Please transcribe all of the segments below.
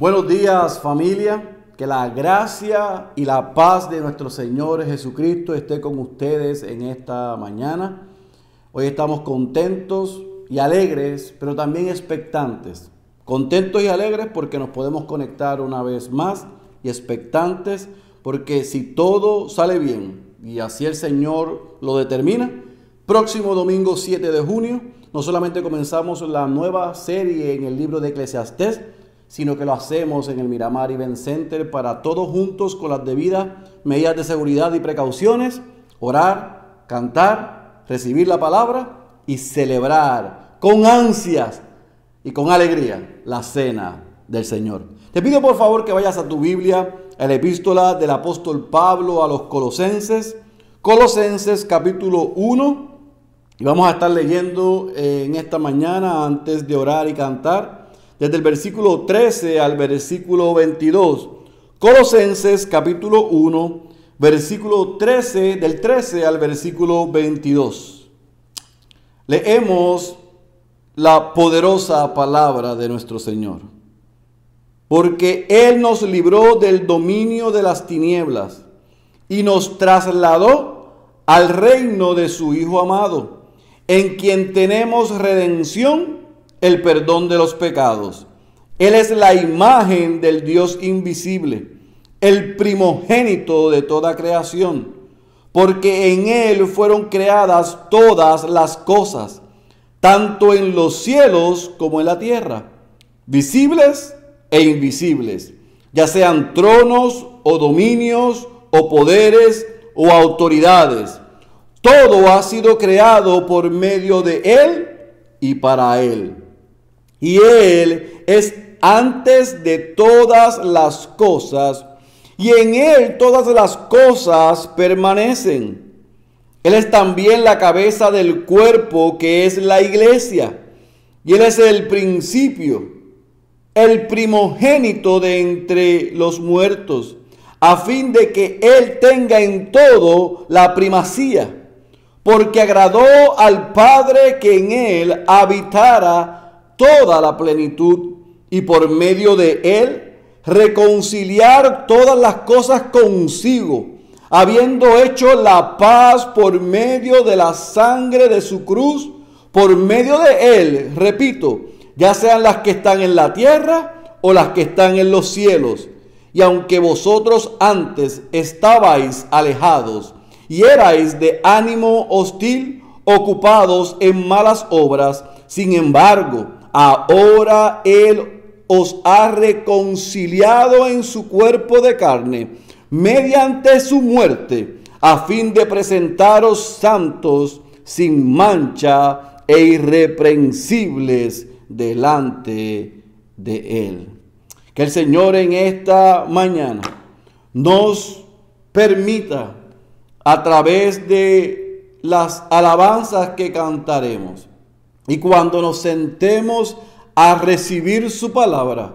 Buenos días familia, que la gracia y la paz de nuestro Señor Jesucristo esté con ustedes en esta mañana. Hoy estamos contentos y alegres, pero también expectantes. Contentos y alegres porque nos podemos conectar una vez más y expectantes porque si todo sale bien y así el Señor lo determina, próximo domingo 7 de junio no solamente comenzamos la nueva serie en el libro de Eclesiastés, sino que lo hacemos en el Miramar Event Center para todos juntos con las debidas medidas de seguridad y precauciones, orar, cantar, recibir la palabra y celebrar con ansias y con alegría la cena del Señor. Te pido por favor que vayas a tu Biblia, a la epístola del apóstol Pablo a los Colosenses, Colosenses capítulo 1, y vamos a estar leyendo en esta mañana antes de orar y cantar, desde el versículo 13 al versículo 22. Colosenses capítulo 1, versículo 13, del 13 al versículo 22. Leemos la poderosa palabra de nuestro Señor. Porque Él nos libró del dominio de las tinieblas y nos trasladó al reino de su Hijo amado, en quien tenemos redención, el perdón de los pecados. Él es la imagen del Dios invisible, el primogénito de toda creación, porque en Él fueron creadas todas las cosas tanto en los cielos como en la tierra, visibles e invisibles, ya sean tronos o dominios o poderes o autoridades. Todo ha sido creado por medio de Él y para Él. Y Él es antes de todas las cosas, y en Él todas las cosas permanecen. Él es también la cabeza del cuerpo que es la iglesia. Y Él es el principio, el primogénito de entre los muertos, a fin de que Él tenga en todo la primacía. Porque agradó al Padre que en Él habitara toda la plenitud y por medio de Él reconciliar todas las cosas consigo habiendo hecho la paz por medio de la sangre de su cruz, por medio de él, repito, ya sean las que están en la tierra o las que están en los cielos. Y aunque vosotros antes estabais alejados y erais de ánimo hostil, ocupados en malas obras, sin embargo, ahora Él os ha reconciliado en su cuerpo de carne mediante su muerte, a fin de presentaros santos, sin mancha e irreprensibles delante de Él. Que el Señor en esta mañana nos permita, a través de las alabanzas que cantaremos, y cuando nos sentemos a recibir su palabra,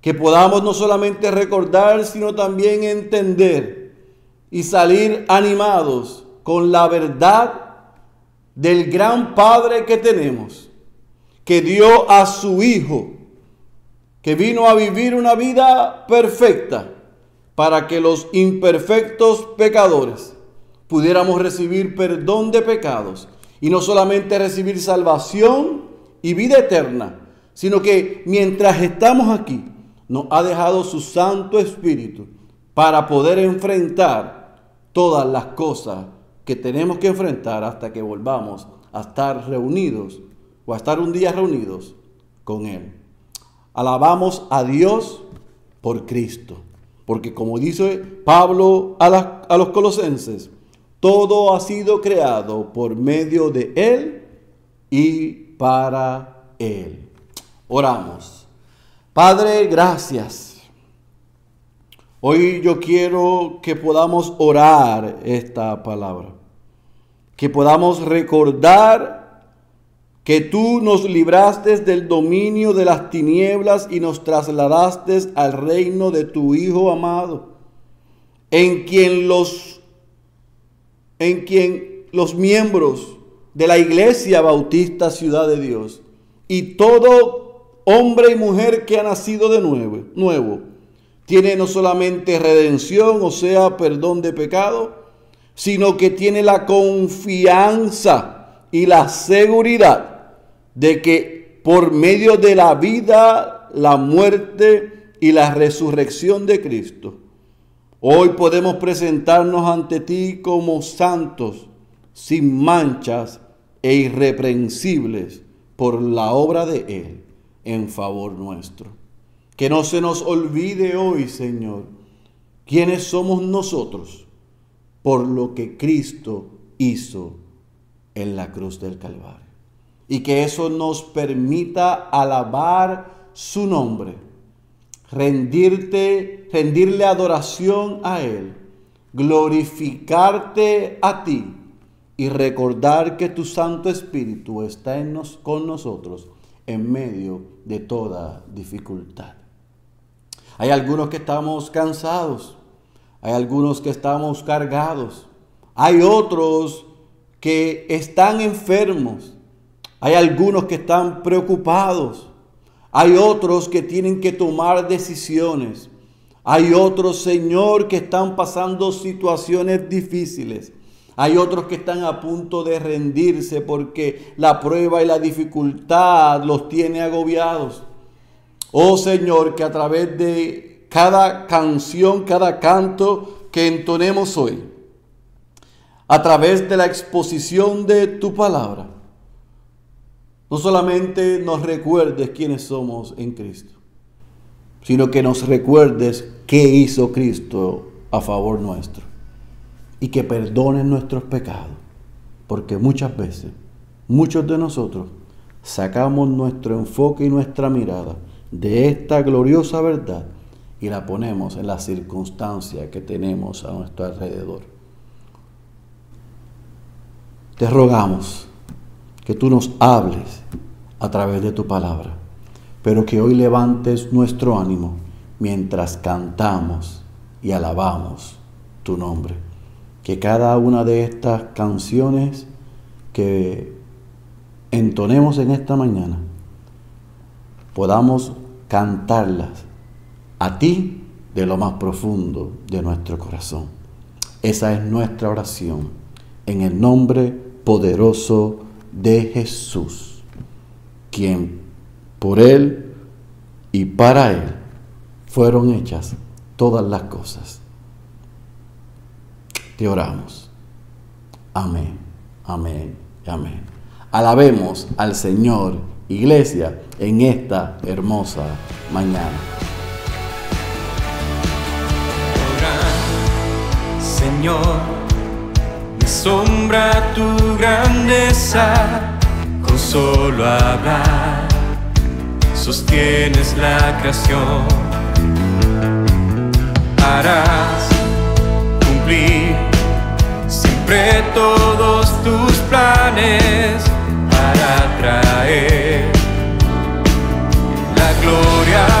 que podamos no solamente recordar, sino también entender y salir animados con la verdad del gran Padre que tenemos, que dio a su Hijo, que vino a vivir una vida perfecta para que los imperfectos pecadores pudiéramos recibir perdón de pecados y no solamente recibir salvación y vida eterna, sino que mientras estamos aquí, nos ha dejado su Santo Espíritu para poder enfrentar todas las cosas que tenemos que enfrentar hasta que volvamos a estar reunidos o a estar un día reunidos con Él. Alabamos a Dios por Cristo, porque como dice Pablo a, a los colosenses, todo ha sido creado por medio de Él y para Él. Oramos. Padre, gracias. Hoy yo quiero que podamos orar esta palabra, que podamos recordar que tú nos libraste del dominio de las tinieblas y nos trasladaste al reino de tu Hijo amado, en quien los en quien los miembros de la Iglesia Bautista Ciudad de Dios y todo hombre y mujer que ha nacido de nuevo, nuevo tiene no solamente redención, o sea, perdón de pecado, sino que tiene la confianza y la seguridad de que por medio de la vida, la muerte y la resurrección de Cristo, hoy podemos presentarnos ante ti como santos, sin manchas e irreprensibles por la obra de Él en favor nuestro. Que no se nos olvide hoy, Señor, quiénes somos nosotros por lo que Cristo hizo en la cruz del Calvario. Y que eso nos permita alabar su nombre, rendirte, rendirle adoración a Él, glorificarte a ti y recordar que tu Santo Espíritu está en nos, con nosotros en medio de toda dificultad. Hay algunos que estamos cansados, hay algunos que estamos cargados, hay otros que están enfermos, hay algunos que están preocupados, hay otros que tienen que tomar decisiones, hay otros, Señor, que están pasando situaciones difíciles. Hay otros que están a punto de rendirse porque la prueba y la dificultad los tiene agobiados. Oh Señor, que a través de cada canción, cada canto que entonemos hoy, a través de la exposición de tu palabra, no solamente nos recuerdes quiénes somos en Cristo, sino que nos recuerdes qué hizo Cristo a favor nuestro y que perdonen nuestros pecados, porque muchas veces, muchos de nosotros, sacamos nuestro enfoque y nuestra mirada de esta gloriosa verdad y la ponemos en la circunstancia que tenemos a nuestro alrededor. Te rogamos que tú nos hables a través de tu palabra, pero que hoy levantes nuestro ánimo mientras cantamos y alabamos tu nombre que cada una de estas canciones que entonemos en esta mañana podamos cantarlas a ti de lo más profundo de nuestro corazón. Esa es nuestra oración en el nombre poderoso de Jesús, quien por Él y para Él fueron hechas todas las cosas te oramos. Amén, amén, amén. Alabemos al Señor, iglesia, en esta hermosa mañana. Señor, sombra tu grandeza, con solo hablar, sostienes la creación. Harás siempre todos tus planes para traer la gloria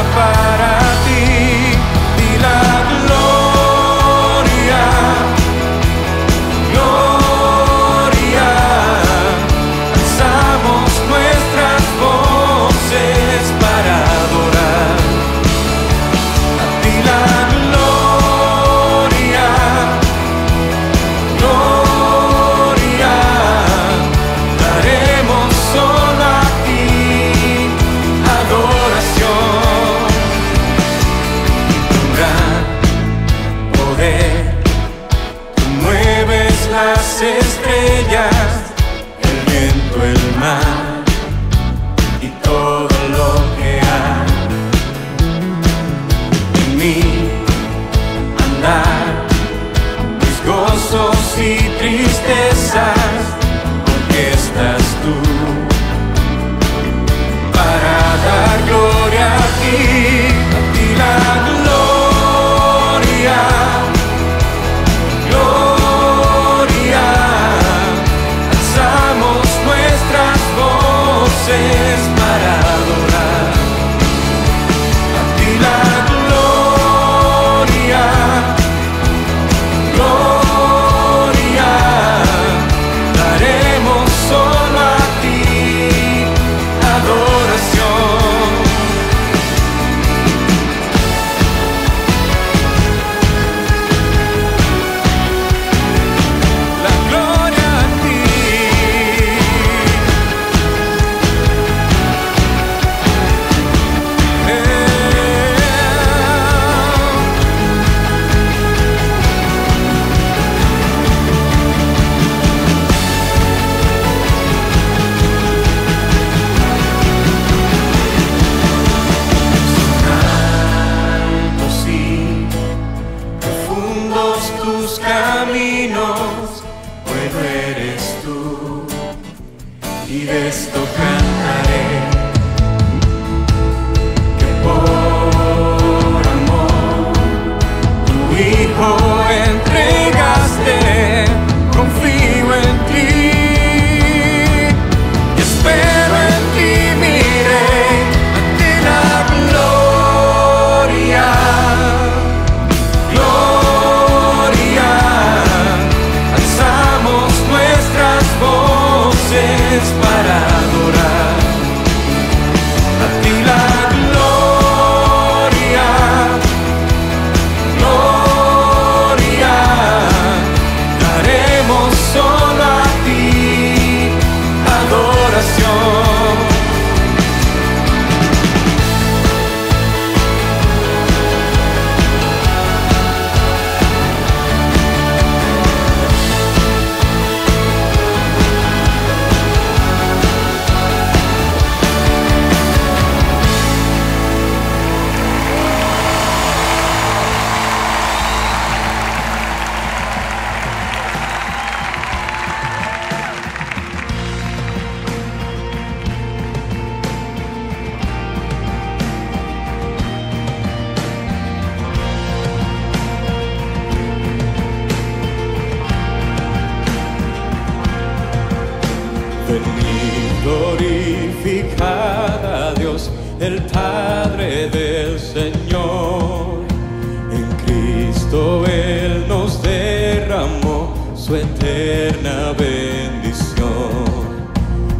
En Cristo Él nos derramó su eterna bendición.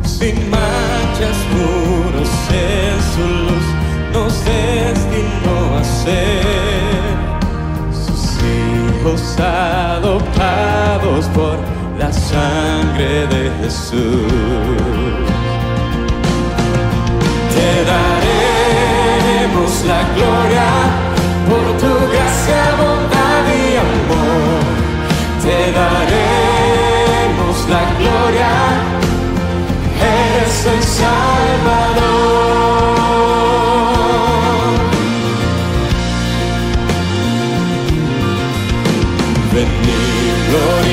Sin manchas puros en su luz nos destinó a ser sus hijos adoptados por la sangre de Jesús. Te daremos la gloria Lord.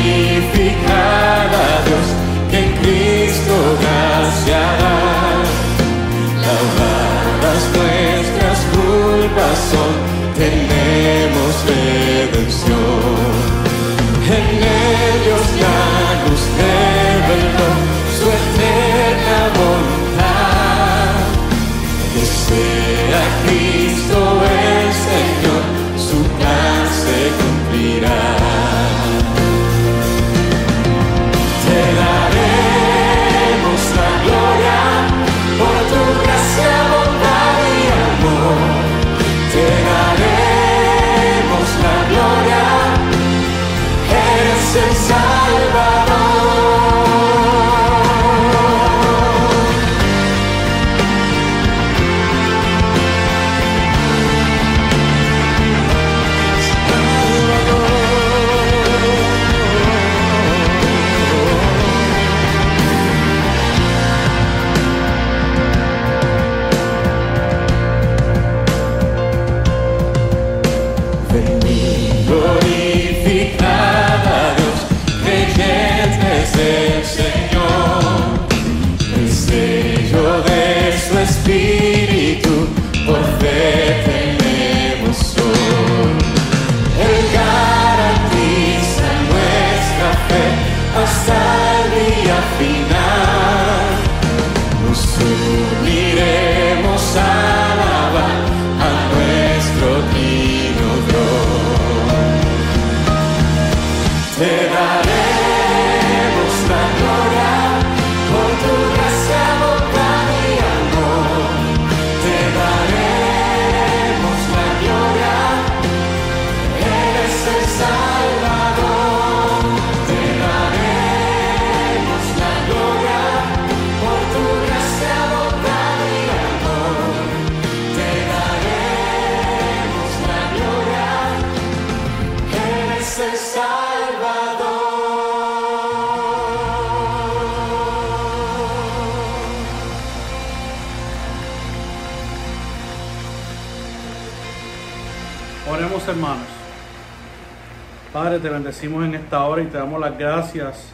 Padre, te bendecimos en esta hora y te damos las gracias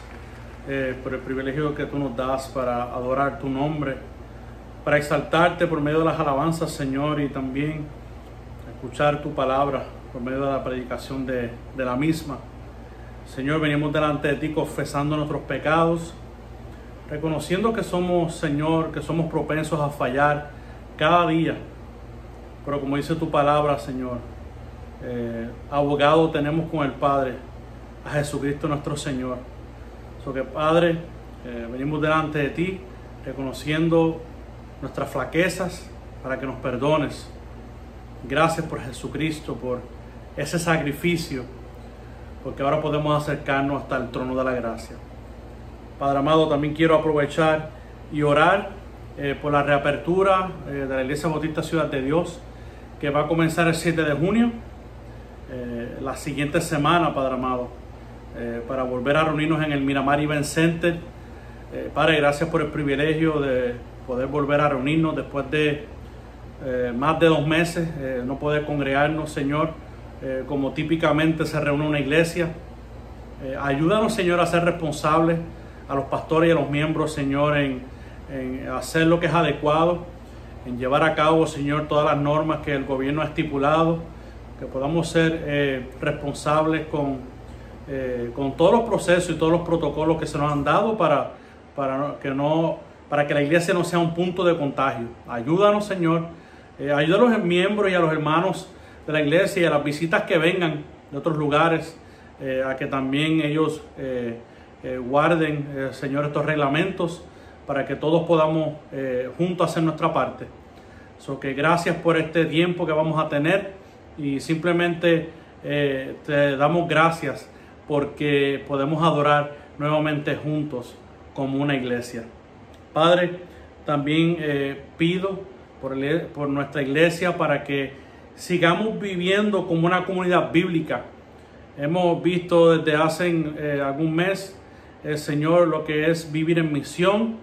eh, por el privilegio que tú nos das para adorar tu nombre, para exaltarte por medio de las alabanzas, Señor, y también escuchar tu palabra por medio de la predicación de, de la misma. Señor, venimos delante de ti confesando nuestros pecados, reconociendo que somos, Señor, que somos propensos a fallar cada día. Pero como dice tu palabra, Señor, eh, abogado tenemos con el Padre, a Jesucristo nuestro Señor. So que Padre, eh, venimos delante de ti, reconociendo nuestras flaquezas para que nos perdones. Gracias por Jesucristo, por ese sacrificio, porque ahora podemos acercarnos hasta el trono de la gracia. Padre amado, también quiero aprovechar y orar eh, por la reapertura de la Iglesia Bautista Ciudad de Dios, que va a comenzar el 7 de junio, eh, la siguiente semana, Padre amado, eh, para volver a reunirnos en el Miramar Event Center. Eh, Padre, gracias por el privilegio de poder volver a reunirnos después de más de dos meses, no poder congregarnos, Señor, como típicamente se reúne una iglesia. Ayúdanos, Señor, a ser responsables a los pastores y a los miembros, Señor, en hacer lo que es adecuado, en llevar a cabo, Señor, todas las normas que el gobierno ha estipulado, que podamos ser eh, responsables con, eh, con todos los procesos y todos los protocolos que se nos han dado para, para, que, no, para que la iglesia no sea un punto de contagio. Ayúdanos, Señor, eh, a los miembros y a los hermanos de la iglesia y a las visitas que vengan de otros lugares, eh, a que también ellos guarden, Señor, estos reglamentos para que todos podamos juntos hacer nuestra parte. So que gracias por este tiempo que vamos a tener y simplemente eh, te damos gracias porque podemos adorar nuevamente juntos como una iglesia. Padre, también eh, pido por, por nuestra iglesia para que sigamos viviendo como una comunidad bíblica. Hemos visto desde hace eh, algún mes, el Señor, lo que es vivir en misión.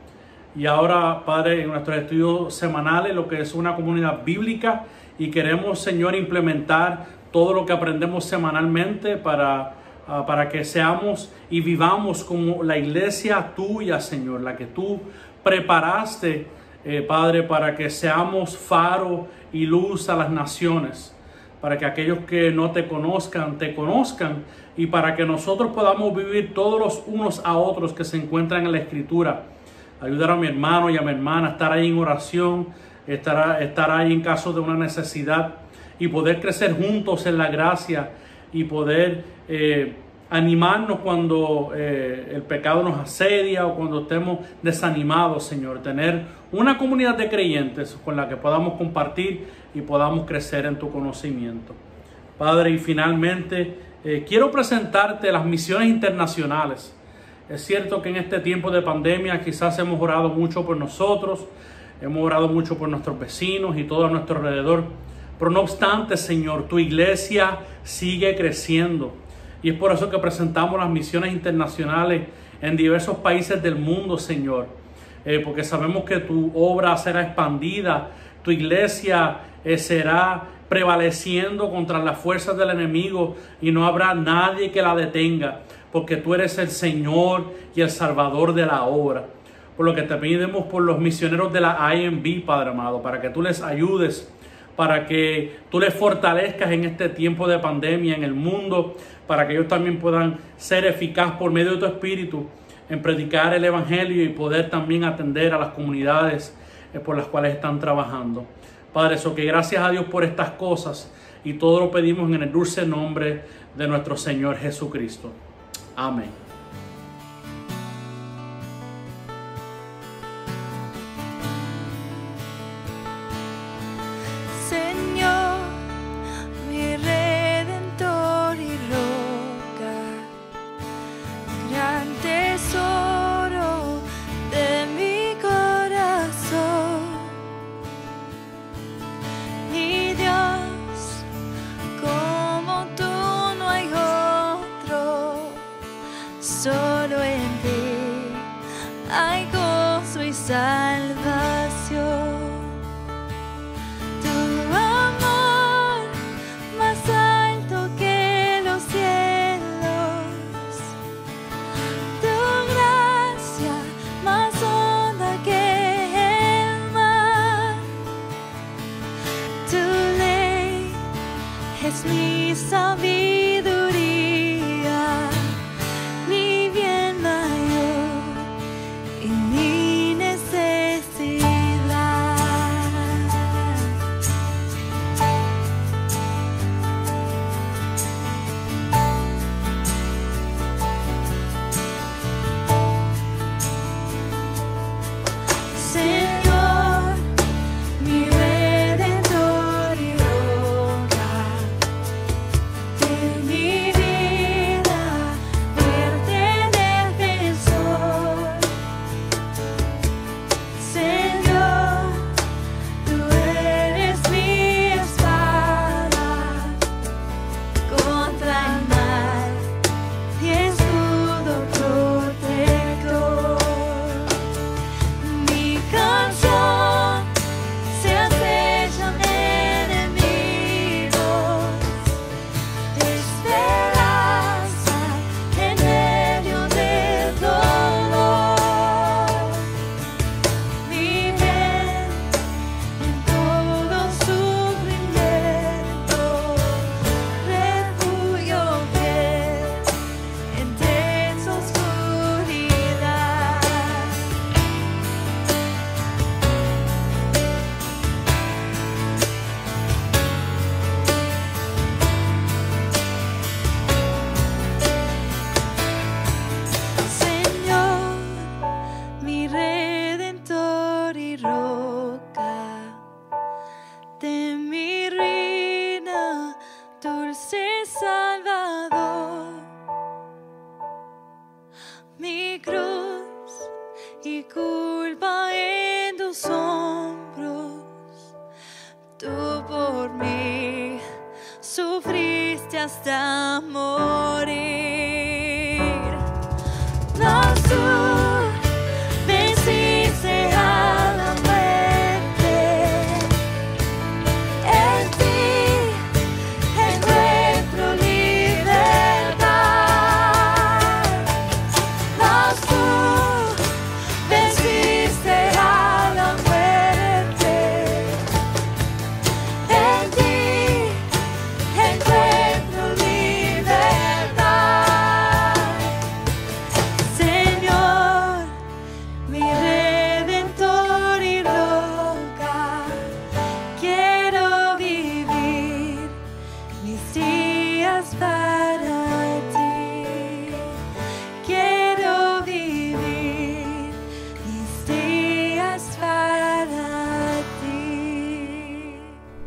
Y ahora, Padre, en nuestros estudios semanales, lo que es una comunidad bíblica. Y queremos, Señor, implementar todo lo que aprendemos semanalmente para, ah, para que seamos y vivamos como la iglesia tuya, Señor, la que tú preparaste, eh, Padre, para que seamos faro y luz a las naciones para que aquellos que no te conozcan, te conozcan y para que nosotros podamos vivir todos los unos a otros que se encuentran en la escritura. Ayudar a mi hermano y a mi hermana a estar ahí en oración, estar, estar ahí en caso de una necesidad y poder crecer juntos en la gracia y poder eh, animarnos cuando eh, el pecado nos asedia o cuando estemos desanimados, Señor. Tener una comunidad de creyentes con la que podamos compartir y podamos crecer en tu conocimiento. Padre, y finalmente eh, quiero presentarte las misiones internacionales. Es cierto que en este tiempo de pandemia quizás hemos orado mucho por nosotros, hemos orado mucho por nuestros vecinos y todo a nuestro alrededor, pero no obstante, Señor, tu iglesia sigue creciendo. Y es por eso que presentamos las misiones internacionales en diversos países del mundo, Señor. Eh, porque sabemos que tu obra será expandida, tu iglesia eh, será prevaleciendo contra las fuerzas del enemigo y no habrá nadie que la detenga, porque tú eres el Señor y el Salvador de la obra. Por lo que te pedimos por los misioneros de la IMB, Padre amado, para que tú les ayudes para que tú les fortalezcas en este tiempo de pandemia en el mundo, para que ellos también puedan ser eficaz por medio de tu espíritu en predicar el evangelio y poder también atender a las comunidades eh, por las cuales están trabajando. Padre, eso que gracias a Dios por estas cosas y todo lo pedimos en el dulce nombre de nuestro Señor Jesucristo. Amén.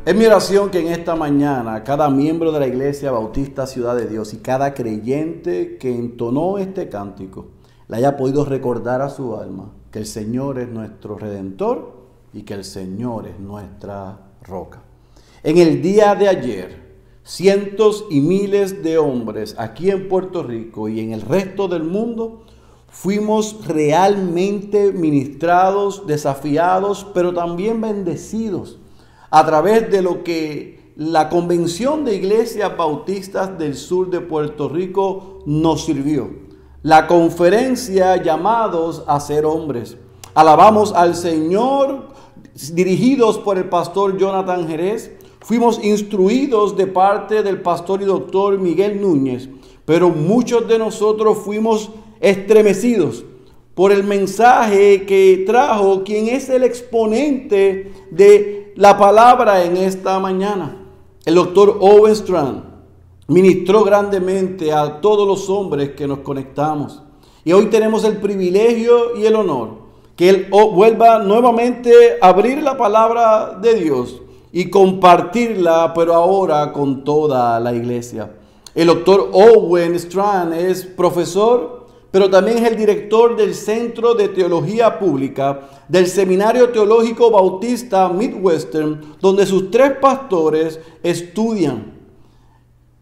Es mi oración que en esta mañana cada miembro de la Iglesia Bautista Ciudad de Dios y cada creyente que entonó este cántico le haya podido recordar a su alma que el Señor es nuestro redentor y que el Señor es nuestra roca. En el día de ayer, cientos y miles de hombres aquí en Puerto Rico y en el resto del mundo fuimos realmente ministrados, desafiados, pero también bendecidos a través de lo que la Convención de Iglesias Bautistas del Sur de Puerto Rico nos sirvió. La conferencia llamados a ser hombres. Alabamos al Señor dirigidos por el pastor Jonathan Jerez. Fuimos instruidos de parte del pastor y doctor Miguel Núñez, pero muchos de nosotros fuimos estremecidos por el mensaje que trajo quien es el exponente de la palabra en esta mañana. El doctor Owen Strand ministró grandemente a todos los hombres que nos conectamos. Y hoy tenemos el privilegio y el honor que Él o- vuelva nuevamente a abrir la palabra de Dios y compartirla, pero ahora con toda la iglesia. El doctor Owen Strand es profesor, pero también es el director del Centro de Teología Pública del Seminario Teológico Bautista Midwestern, donde sus tres pastores estudian.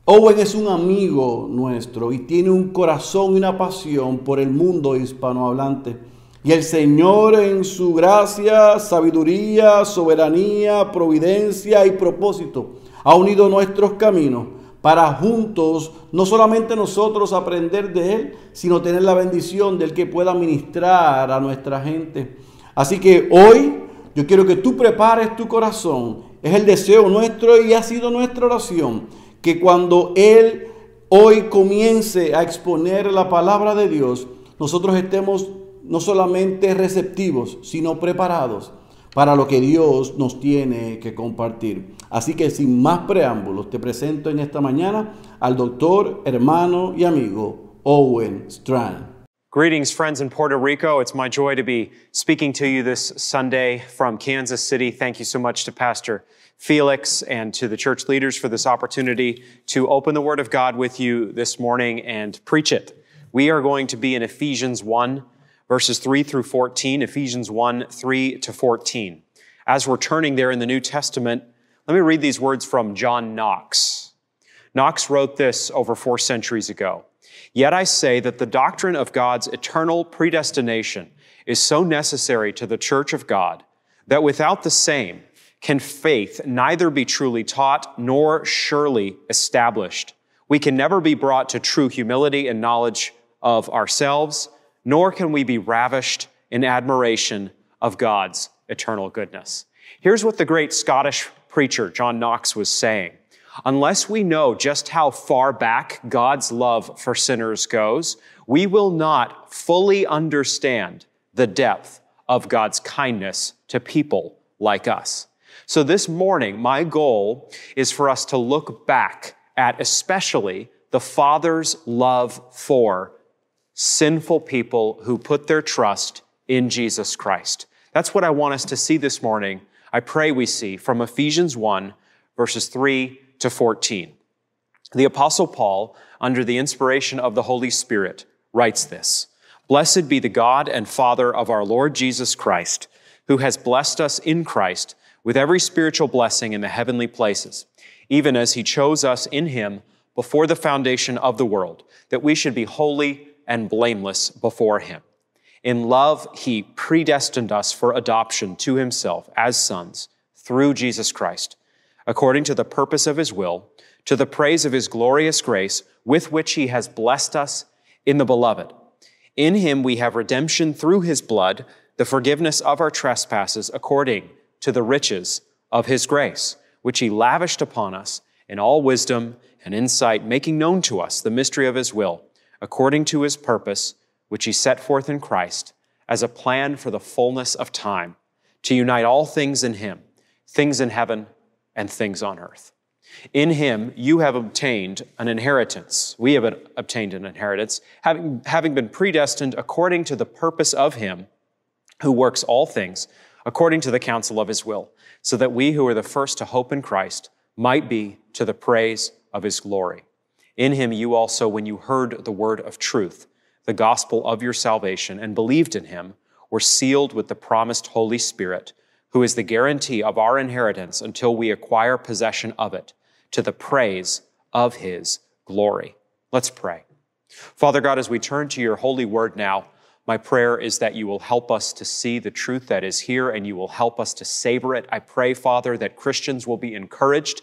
Owen es un amigo nuestro y tiene un corazón y una pasión por el mundo hispanohablante. Y el Señor en su gracia, sabiduría, soberanía, providencia y propósito ha unido nuestros caminos para juntos, no solamente nosotros aprender de Él, sino tener la bendición del que pueda ministrar a nuestra gente. Así que hoy yo quiero que tú prepares tu corazón. Es el deseo nuestro y ha sido nuestra oración que cuando Él hoy comience a exponer la palabra de Dios, nosotros estemos no solamente receptivos, sino preparados para lo que Dios nos tiene que compartir. Así que sin más preámbulos, te presento en esta mañana al doctor, hermano y amigo Owen Strachan. Greetings, friends in Puerto Rico. It's my joy to be speaking to you this Sunday from Kansas City. Thank you so much to Pastor Felix and to the church leaders for this opportunity to open the Word of God with you this morning and preach it. We are going to be in Ephesians 1, verses 3 through 14, Ephesians 1, 3 to 14. As we're turning there in the New Testament, let me read these words from John Knox. Knox wrote this over four centuries ago. Yet I say that the doctrine of God's eternal predestination is so necessary to the church of God that without the same can faith neither be truly taught nor surely established. We can never be brought to true humility and knowledge of ourselves, nor can we be ravished in admiration of God's eternal goodness. Here's what the great Scottish preacher John Knox was saying. Unless we know just how far back God's love for sinners goes, we will not fully understand the depth of God's kindness to people like us. So this morning, my goal is for us to look back at especially the Father's love for sinful people who put their trust in Jesus Christ. That's what I want us to see this morning. I pray we see from Ephesians 1, verses 3 to 14. The Apostle Paul, under the inspiration of the Holy Spirit, writes this Blessed be the God and Father of our Lord Jesus Christ, who has blessed us in Christ with every spiritual blessing in the heavenly places, even as he chose us in him before the foundation of the world, that we should be holy and blameless before him. In love, he predestined us for adoption to himself as sons through Jesus Christ, according to the purpose of his will, to the praise of his glorious grace, with which he has blessed us in the beloved. In him we have redemption through his blood, the forgiveness of our trespasses, according to the riches of his grace, which he lavished upon us in all wisdom and insight, making known to us the mystery of his will, according to his purpose which he set forth in Christ as a plan for the fullness of time, to unite all things in him, things in heaven and things on earth. In him you have obtained an inheritance. We have obtained an inheritance, having, having been predestined according to the purpose of him who works all things according to the counsel of his will, so that we who are the first to hope in Christ might be to the praise of his glory. In him you also, when you heard the word of truth, the gospel of your salvation and believed in him were sealed with the promised Holy Spirit, who is the guarantee of our inheritance until we acquire possession of it, to the praise of his glory. Let's pray. Father God, as we turn to your holy word now, my prayer is that you will help us to see the truth that is here and you will help us to savor it. I pray, Father, that Christians will be encouraged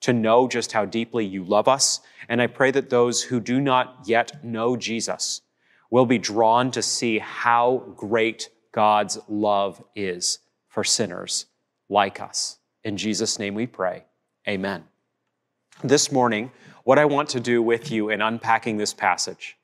to know just how deeply you love us. And I pray that those who do not yet know Jesus will be drawn to see how great God's love is for sinners like us. In Jesus' name we pray. Amen. This morning, what I want to do with you in unpacking this passage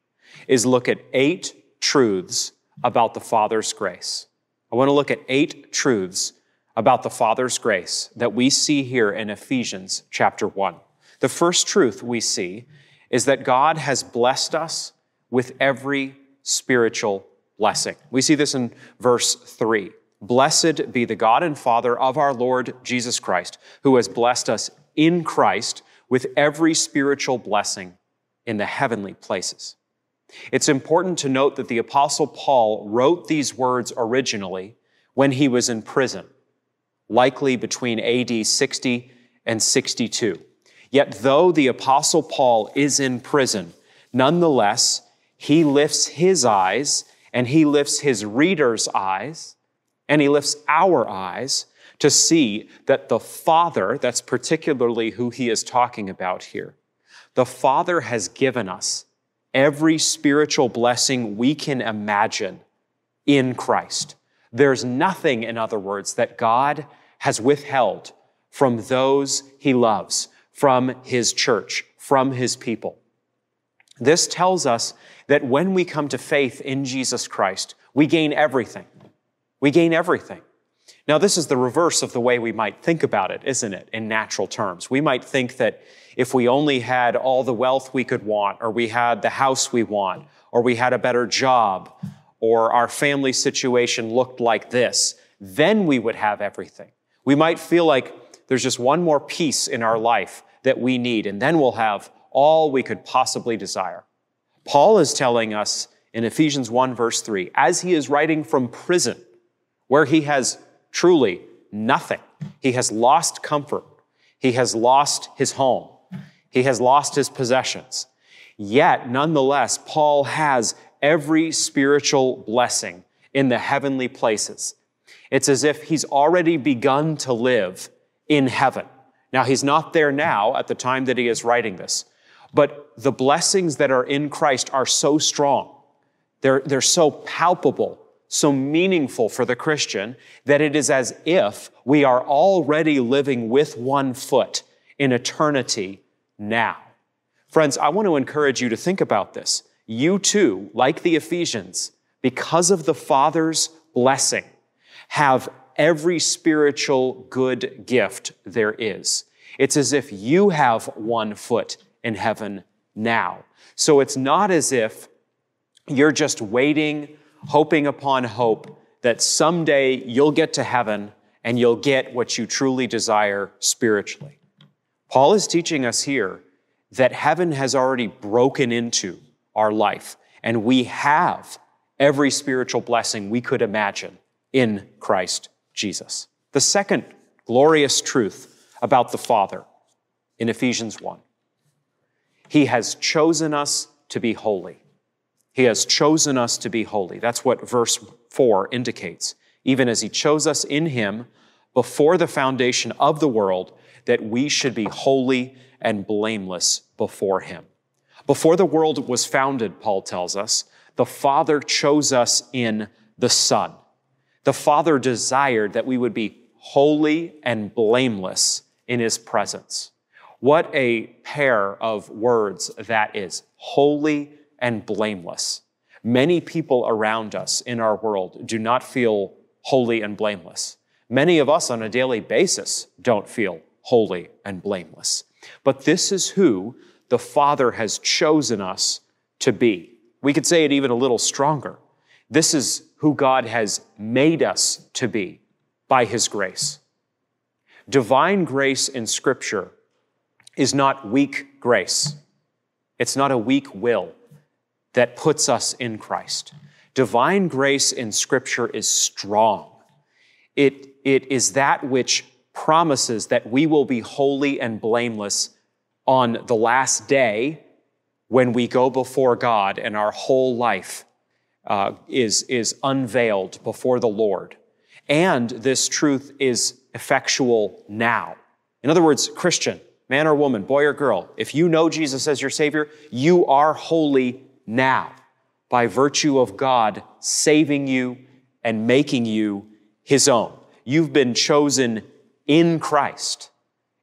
is look at eight truths about the Father's grace. I want to look at eight truths about the Father's grace that we see here in Ephesians chapter 1. The first truth we see is that God has blessed us with every spiritual blessing. We see this in verse 3. Blessed be the God and Father of our Lord Jesus Christ, who has blessed us in Christ with every spiritual blessing in the heavenly places. It's important to note that the Apostle Paul wrote these words originally when he was in prison, likely between AD 60 and 62. Yet, though the Apostle Paul is in prison, nonetheless, he lifts his eyes and he lifts his reader's eyes and he lifts our eyes to see that the Father, that's particularly who he is talking about here, the Father has given us every spiritual blessing we can imagine in Christ. There's nothing, in other words, that God has withheld from those he loves, from his church, from his people. This tells us that when we come to faith in Jesus Christ, we gain everything. We gain everything. Now, this is the reverse of the way we might think about it, isn't it, in natural terms? We might think that if we only had all the wealth we could want, or we had the house we want, or we had a better job, or our family situation looked like this, then we would have everything. We might feel like there's just one more piece in our life that we need, and then we'll have all we could possibly desire. Paul is telling us in Ephesians 1, verse 3, as he is writing from prison, where he has truly nothing, he has lost comfort, he has lost his home, he has lost his possessions. Yet, nonetheless, Paul has every spiritual blessing in the heavenly places. It's as if he's already begun to live in heaven. Now, he's not there now at the time that he is writing this, but the blessings that are in Christ are so strong. They're, they're so palpable, so meaningful for the Christian that it is as if we are already living with one foot in eternity now. Friends, I want to encourage you to think about this. You too, like the Ephesians, because of the Father's blessing, have every spiritual good gift there is. It's as if you have one foot in heaven now. So it's not as if you're just waiting, hoping upon hope that someday you'll get to heaven and you'll get what you truly desire spiritually. Paul is teaching us here that heaven has already broken into our life and we have every spiritual blessing we could imagine in Christ Jesus. The second glorious truth about the Father in Ephesians 1 He has chosen us to be holy. He has chosen us to be holy. That's what verse 4 indicates. Even as He chose us in Him before the foundation of the world, that we should be holy and blameless before Him. Before the world was founded, Paul tells us, the Father chose us in the Son. The Father desired that we would be holy and blameless in His presence. What a pair of words that is holy and blameless. Many people around us in our world do not feel holy and blameless. Many of us on a daily basis don't feel holy and blameless. But this is who the Father has chosen us to be. We could say it even a little stronger. This is who God has made us to be by His grace. Divine grace in Scripture is not weak grace. It's not a weak will that puts us in Christ. Divine grace in Scripture is strong. It, it is that which promises that we will be holy and blameless on the last day when we go before God and our whole life uh, is, is unveiled before the Lord. And this truth is effectual now. In other words, Christian, man or woman, boy or girl, if you know Jesus as your Savior, you are holy now by virtue of God saving you and making you His own. You've been chosen in Christ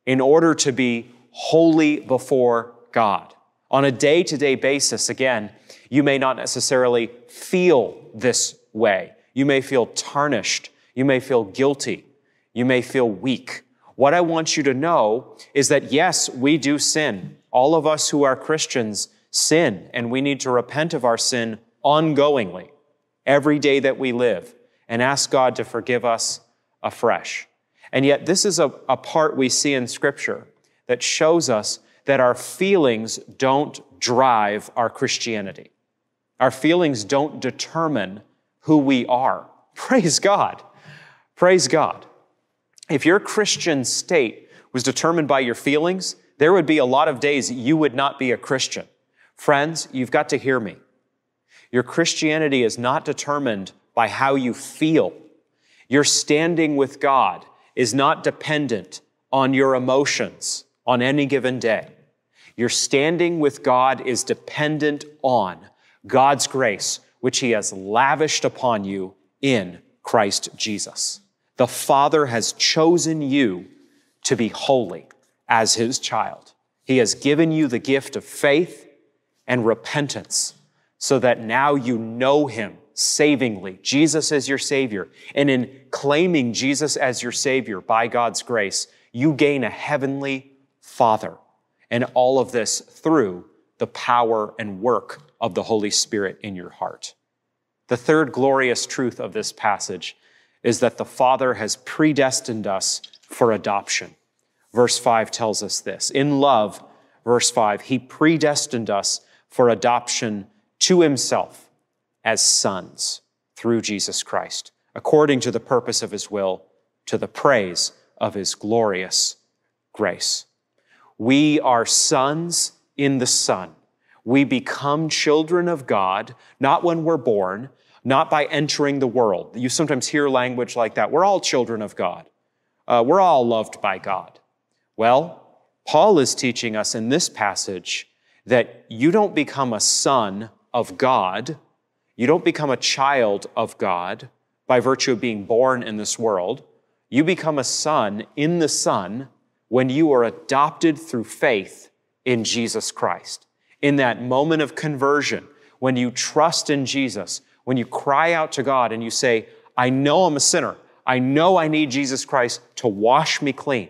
in order to be holy before God. On a day to day basis, again, you may not necessarily feel this way. You may feel tarnished. You may feel guilty. You may feel weak. What I want you to know is that yes, we do sin. All of us who are Christians sin, and we need to repent of our sin ongoingly every day that we live and ask God to forgive us afresh. And yet, this is a, a part we see in Scripture that shows us that our feelings don't drive our Christianity. Our feelings don't determine who we are. Praise God. Praise God. If your Christian state was determined by your feelings, there would be a lot of days you would not be a Christian. Friends, you've got to hear me. Your Christianity is not determined by how you feel. Your standing with God is not dependent on your emotions on any given day. Your standing with God is dependent on God's grace, which He has lavished upon you in Christ Jesus. The Father has chosen you to be holy as His child. He has given you the gift of faith and repentance so that now you know Him savingly. Jesus as your Savior. And in claiming Jesus as your Savior by God's grace, you gain a heavenly Father. And all of this through the power and work of the Holy Spirit in your heart. The third glorious truth of this passage is that the Father has predestined us for adoption. Verse 5 tells us this. In love, verse 5, He predestined us for adoption to Himself as sons through Jesus Christ, according to the purpose of His will, to the praise of His glorious grace. We are sons in the Son. We become children of God, not when we're born, not by entering the world. You sometimes hear language like that. We're all children of God. Uh, we're all loved by God. Well, Paul is teaching us in this passage that you don't become a son of God, you don't become a child of God by virtue of being born in this world. You become a son in the Son when you are adopted through faith in Jesus Christ. In that moment of conversion, when you trust in Jesus, when you cry out to God and you say, I know I'm a sinner. I know I need Jesus Christ to wash me clean.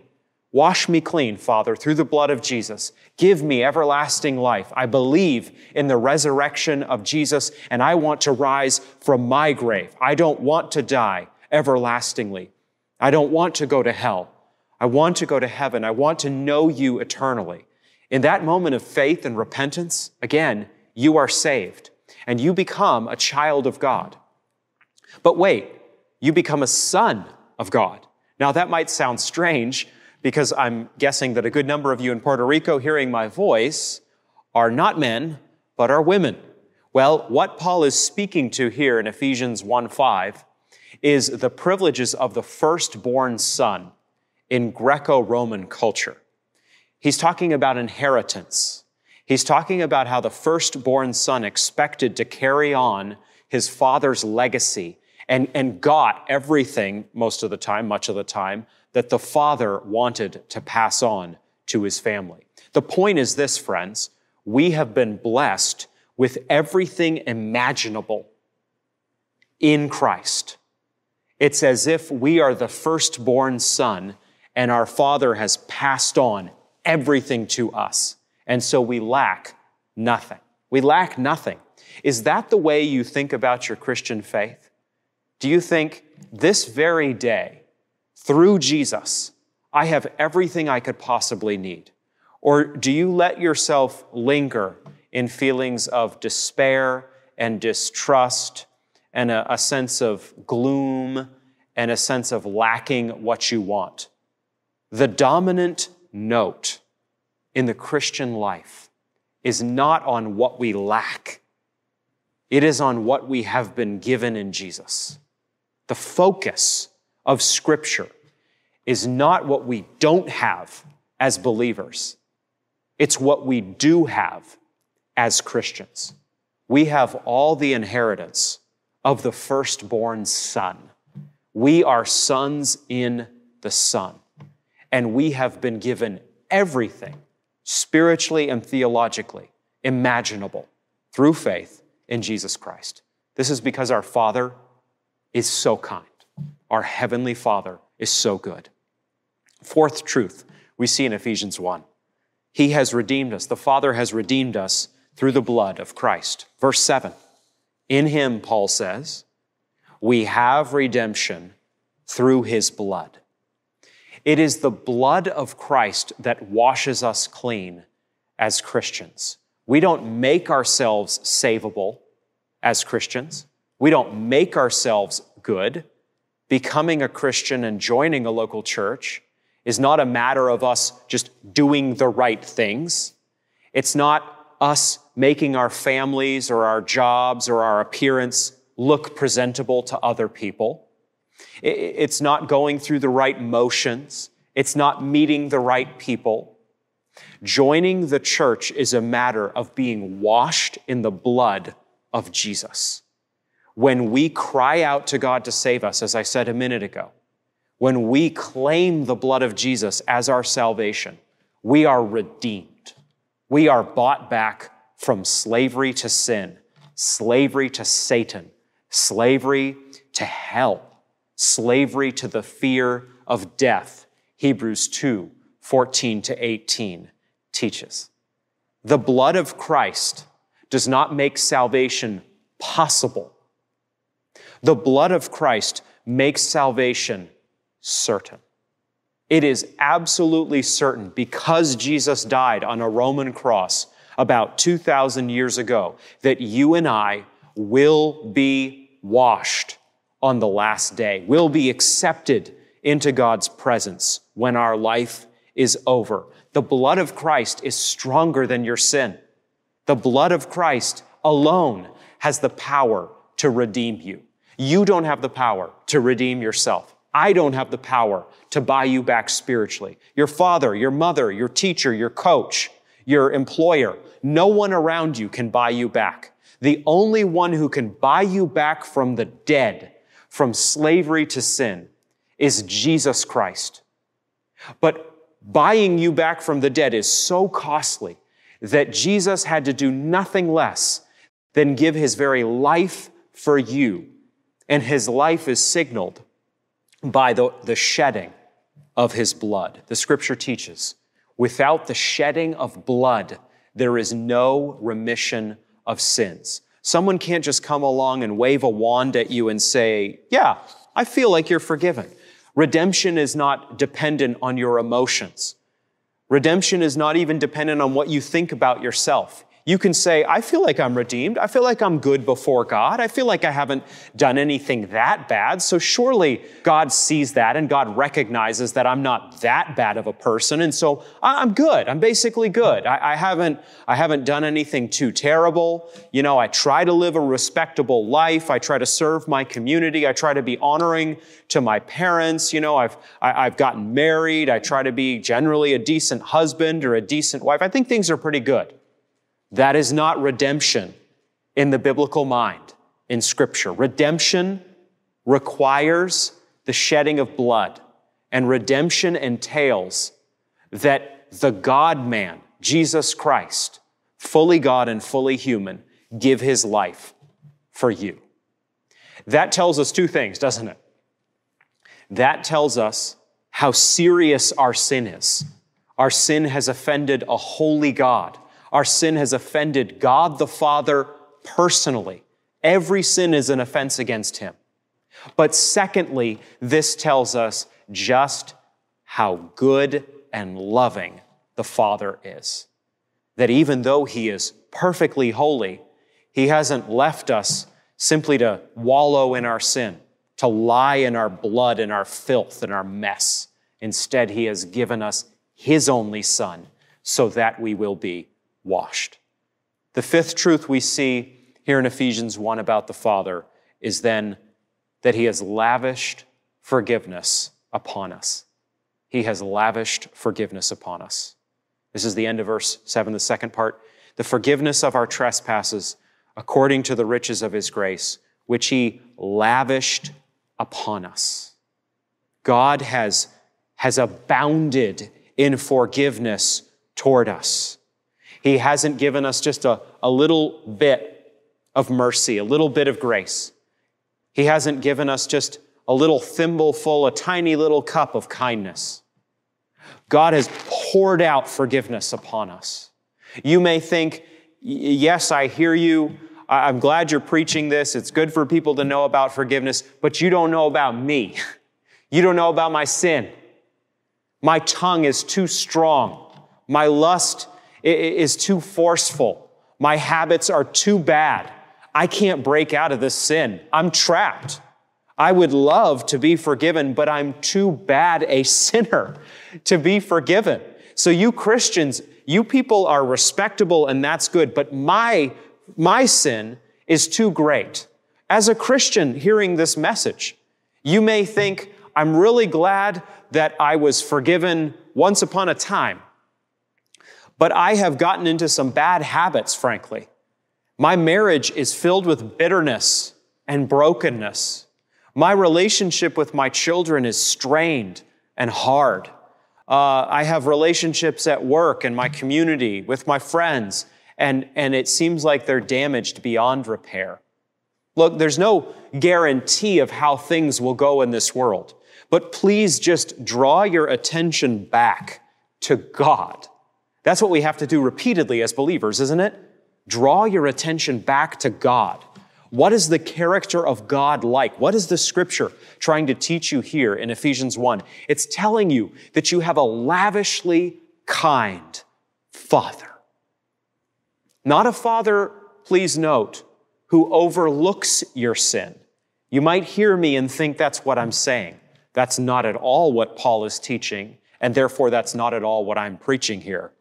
Wash me clean, Father, through the blood of Jesus. Give me everlasting life. I believe in the resurrection of Jesus and I want to rise from my grave. I don't want to die everlastingly. I don't want to go to hell. I want to go to heaven. I want to know you eternally. In that moment of faith and repentance, again, you are saved. And you become a child of God. But wait, you become a son of God. Now, that might sound strange because I'm guessing that a good number of you in Puerto Rico hearing my voice are not men, but are women. Well, what Paul is speaking to here in Ephesians 1 5 is the privileges of the firstborn son in Greco Roman culture. He's talking about inheritance. He's talking about how the firstborn son expected to carry on his father's legacy and, and got everything, most of the time, much of the time, that the father wanted to pass on to his family. The point is this, friends we have been blessed with everything imaginable in Christ. It's as if we are the firstborn son and our father has passed on everything to us. And so we lack nothing. We lack nothing. Is that the way you think about your Christian faith? Do you think this very day, through Jesus, I have everything I could possibly need? Or do you let yourself linger in feelings of despair and distrust and a, a sense of gloom and a sense of lacking what you want? The dominant note in the Christian life is not on what we lack, it is on what we have been given in Jesus. The focus of Scripture is not what we don't have as believers, it's what we do have as Christians. We have all the inheritance of the firstborn Son. We are sons in the Son, and we have been given everything spiritually and theologically imaginable through faith in Jesus Christ. This is because our Father is so kind. Our Heavenly Father is so good. Fourth truth we see in Ephesians 1 He has redeemed us. The Father has redeemed us through the blood of Christ. Verse 7 In Him, Paul says, we have redemption through His blood. It is the blood of Christ that washes us clean as Christians. We don't make ourselves savable as Christians. We don't make ourselves good. Becoming a Christian and joining a local church is not a matter of us just doing the right things. It's not us making our families or our jobs or our appearance look presentable to other people. It's not going through the right motions. It's not meeting the right people. Joining the church is a matter of being washed in the blood of Jesus. When we cry out to God to save us, as I said a minute ago, when we claim the blood of Jesus as our salvation, we are redeemed. We are bought back from slavery to sin, slavery to Satan, slavery to hell slavery to the fear of death, Hebrews 2 14 to 18 teaches. The blood of Christ does not make salvation possible. The blood of Christ makes salvation certain. It is absolutely certain because Jesus died on a Roman cross about 2,000 years ago that you and I will be washed on the last day. We'll be accepted into God's presence when our life is over. The blood of Christ is stronger than your sin. The blood of Christ alone has the power to redeem you. You don't have the power to redeem yourself. I don't have the power to buy you back spiritually. Your father, your mother, your teacher, your coach, your employer, no one around you can buy you back. The only one who can buy you back from the dead from slavery to sin is Jesus Christ. But buying you back from the dead is so costly that Jesus had to do nothing less than give his very life for you. And his life is signaled by the, the shedding of his blood. The scripture teaches without the shedding of blood, there is no remission of sins. Someone can't just come along and wave a wand at you and say, Yeah, I feel like you're forgiven. Redemption is not dependent on your emotions. Redemption is not even dependent on what you think about yourself. You can say, I feel like I'm redeemed. I feel like I'm good before God. I feel like I haven't done anything that bad. So surely God sees that and God recognizes that I'm not that bad of a person. And so I'm good. I'm basically good. I, I haven't, I haven't done anything too terrible. You know, I try to live a respectable life. I try to serve my community. I try to be honoring to my parents. You know, I've, I, have i have gotten married. I try to be generally a decent husband or a decent wife. I think things are pretty good. That is not redemption in the biblical mind in Scripture. Redemption requires the shedding of blood, and redemption entails that the God man, Jesus Christ, fully God and fully human, give his life for you. That tells us two things, doesn't it? That tells us how serious our sin is. Our sin has offended a holy God our sin has offended God the Father personally. Every sin is an offense against him. But secondly, this tells us just how good and loving the Father is. That even though he is perfectly holy, he hasn't left us simply to wallow in our sin, to lie in our blood and our filth and our mess. Instead, he has given us his only Son so that we will be washed. The fifth truth we see here in Ephesians 1 about the Father is then that He has lavished forgiveness upon us. He has lavished forgiveness upon us. This is the end of verse 7, the second part. The forgiveness of our trespasses according to the riches of His grace, which He lavished upon us. God has, has abounded in forgiveness toward us. He hasn't given us just a, a little bit of mercy, a little bit of grace. He hasn't given us just a little thimbleful, a tiny little cup of kindness. God has poured out forgiveness upon us. You may think, yes, I hear you. I'm glad you're preaching this. It's good for people to know about forgiveness, but you don't know about me. You don't know about my sin. My tongue is too strong. My lust is too forceful. My habits are too bad. I can't break out of this sin. I'm trapped. I would love to be forgiven, but I'm too bad a sinner to be forgiven. So you Christians, you people are respectable and that's good, but my, my sin is too great. As a Christian hearing this message, you may think, I'm really glad that I was forgiven once upon a time. But I have gotten into some bad habits, frankly. My marriage is filled with bitterness and brokenness. My relationship with my children is strained and hard. Uh, I have relationships at work and my community with my friends, and, and it seems like they're damaged beyond repair. Look, there's no guarantee of how things will go in this world, but please just draw your attention back to God that's what we have to do repeatedly as believers, isn't it? Draw your attention back to God. What is the character of God like? What is the scripture trying to teach you here in Ephesians 1? It's telling you that you have a lavishly kind father. Not a father, please note, who overlooks your sin. You might hear me and think that's what I'm saying. That's not at all what Paul is teaching, and therefore that's not at all what I'm preaching here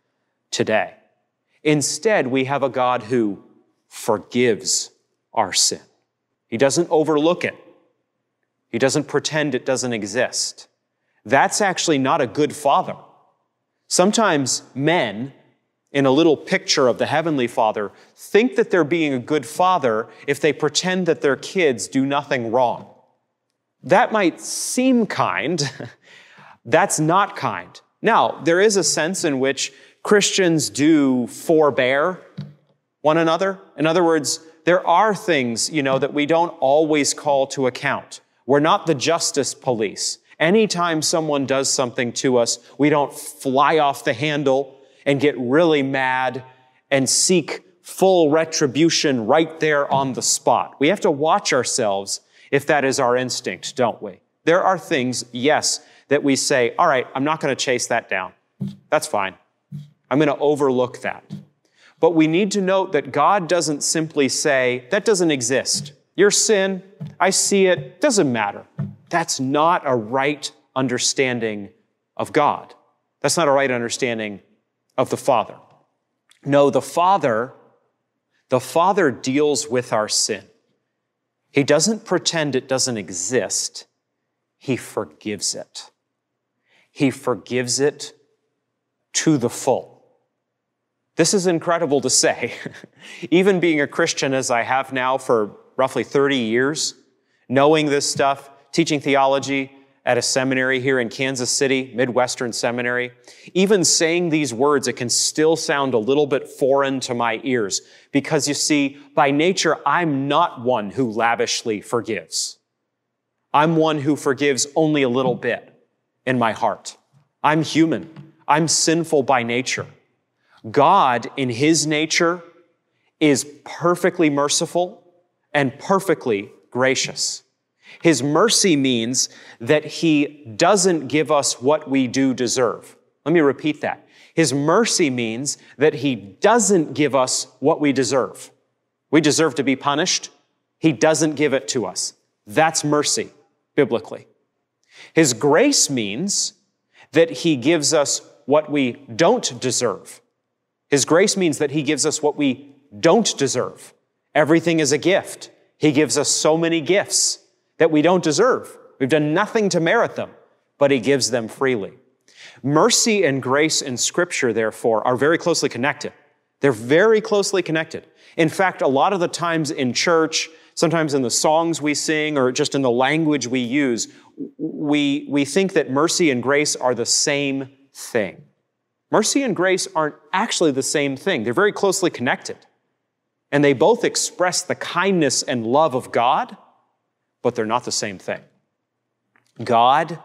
today. Instead, we have a God who forgives our sin. He doesn't overlook it. He doesn't pretend it doesn't exist. That's actually not a good father. Sometimes men, in a little picture of the Heavenly Father, think that they're being a good father if they pretend that their kids do nothing wrong. That might seem kind. That's not kind. Now, there is a sense in which Christians do forbear one another. In other words, there are things, you know, that we don't always call to account. We're not the justice police. Anytime someone does something to us, we don't fly off the handle and get really mad and seek full retribution right there on the spot. We have to watch ourselves if that is our instinct, don't we? There are things, yes, that we say, all right, I'm not going to chase that down. That's fine. I'm going to overlook that. But we need to note that God doesn't simply say, that doesn't exist. Your sin, I see it, doesn't matter. That's not a right understanding of God. That's not a right understanding of the Father. No, the Father, the Father deals with our sin. He doesn't pretend it doesn't exist. He forgives it. He forgives it to the full. This is incredible to say. Even being a Christian as I have now for roughly 30 years, knowing this stuff, teaching theology at a seminary here in Kansas City, Midwestern Seminary, even saying these words, it can still sound a little bit foreign to my ears because you see, by nature, I'm not one who lavishly forgives. I'm one who forgives only a little bit in my heart. I'm human. I'm sinful by nature. God, in his nature, is perfectly merciful and perfectly gracious. His mercy means that he doesn't give us what we do deserve. Let me repeat that. His mercy means that he doesn't give us what we deserve. We deserve to be punished. He doesn't give it to us. That's mercy, biblically. His grace means that he gives us what we don't deserve. His grace means that he gives us what we don't deserve. Everything is a gift. He gives us so many gifts that we don't deserve. We've done nothing to merit them, but He gives them freely. Mercy and grace in Scripture, therefore, are very closely connected. They're very closely connected. In fact, a lot of the times in church, sometimes in the songs we sing or just in the language we use, we, we think that mercy and grace are the same thing. Mercy and grace aren't actually the same thing. They're very closely connected. And they both express the kindness and love of God, but they're not the same thing. God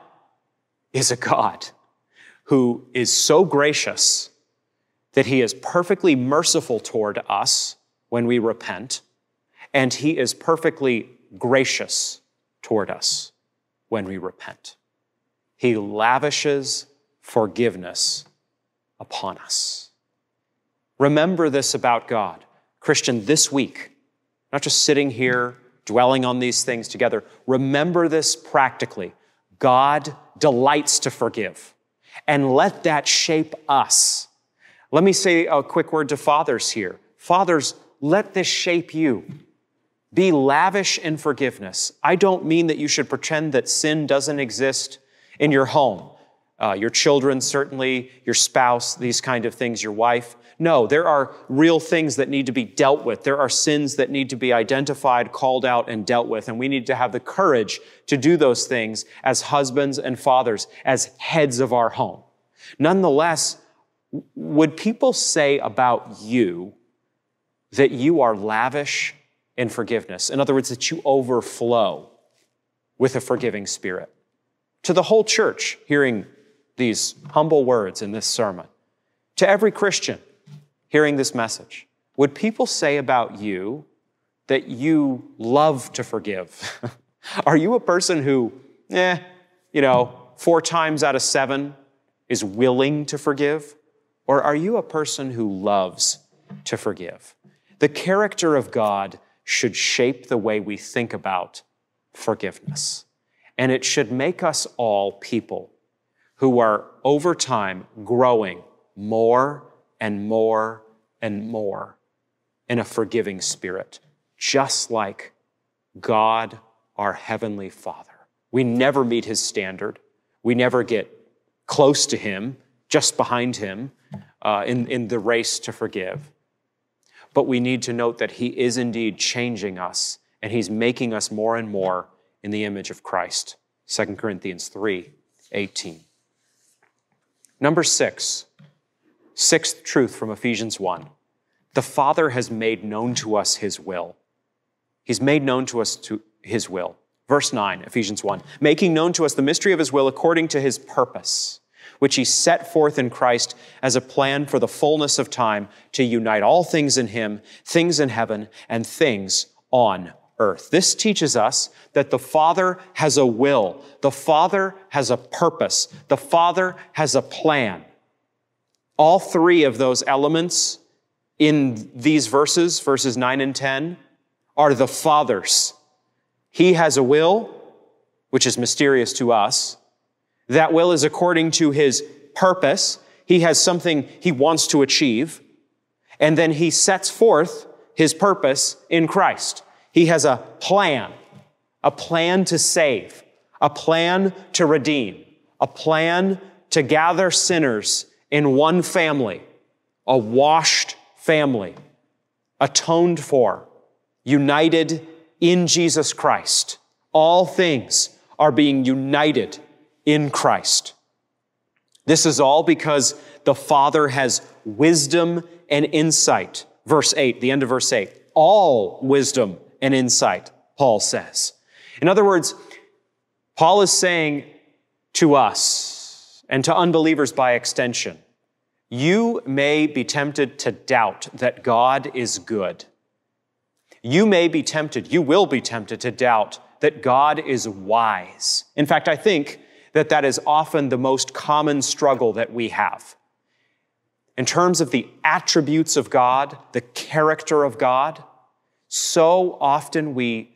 is a God who is so gracious that he is perfectly merciful toward us when we repent, and he is perfectly gracious toward us when we repent. He lavishes forgiveness upon us. Remember this about God. Christian, this week, not just sitting here dwelling on these things together. Remember this practically. God delights to forgive, and let that shape us. Let me say a quick word to fathers here. Fathers, let this shape you. Be lavish in forgiveness. I don't mean that you should pretend that sin doesn't exist in your home. Uh, your children, certainly, your spouse, these kind of things, your wife. No, there are real things that need to be dealt with. There are sins that need to be identified, called out, and dealt with. And we need to have the courage to do those things as husbands and fathers, as heads of our home. Nonetheless, would people say about you that you are lavish in forgiveness? In other words, that you overflow with a forgiving spirit? To the whole church hearing these humble words in this sermon, to every Christian, hearing this message? Would people say about you that you love to forgive? Are you a person who, eh, you know, four times out of seven is willing to forgive? Or are you a person who loves to forgive? The character of God should shape the way we think about forgiveness. And it should make us all people who are over time growing more and more and more in a forgiving spirit, just like God, our Heavenly Father. We never meet His standard. We never get close to Him, just behind Him uh, in, in the race to forgive. But we need to note that He is indeed changing us and He's making us more and more in the image of Christ. 2 Corinthians 3 18. Number six, Sixth truth from Ephesians 1 the Father has made known to us his will. He's made known to us to his will. Verse 9, Ephesians 1 making known to us the mystery of his will according to his purpose, which he set forth in Christ as a plan for the fullness of time to unite all things in him, things in heaven and things on earth. This teaches us that the Father has a will, the Father has a purpose, the Father has a plan. All three of those elements in these verses, verses 9 and 10, are the Father's. He has a will, which is mysterious to us. That will is according to his purpose. He has something he wants to achieve. And then he sets forth his purpose in Christ. He has a plan, a plan to save, a plan to redeem, a plan to gather sinners in one family, a washed family, atoned for, united in Jesus Christ. All things are being united in Christ. This is all because the Father has wisdom and insight. Verse 8, the end of verse 8. All wisdom and insight, Paul says. In other words, Paul is saying to us and to unbelievers by extension, you may be tempted to doubt that God is good. You may be tempted, you will be tempted to doubt that God is wise. In fact, I think that that is often the most common struggle that we have. In terms of the attributes of God, the character of God, so often we,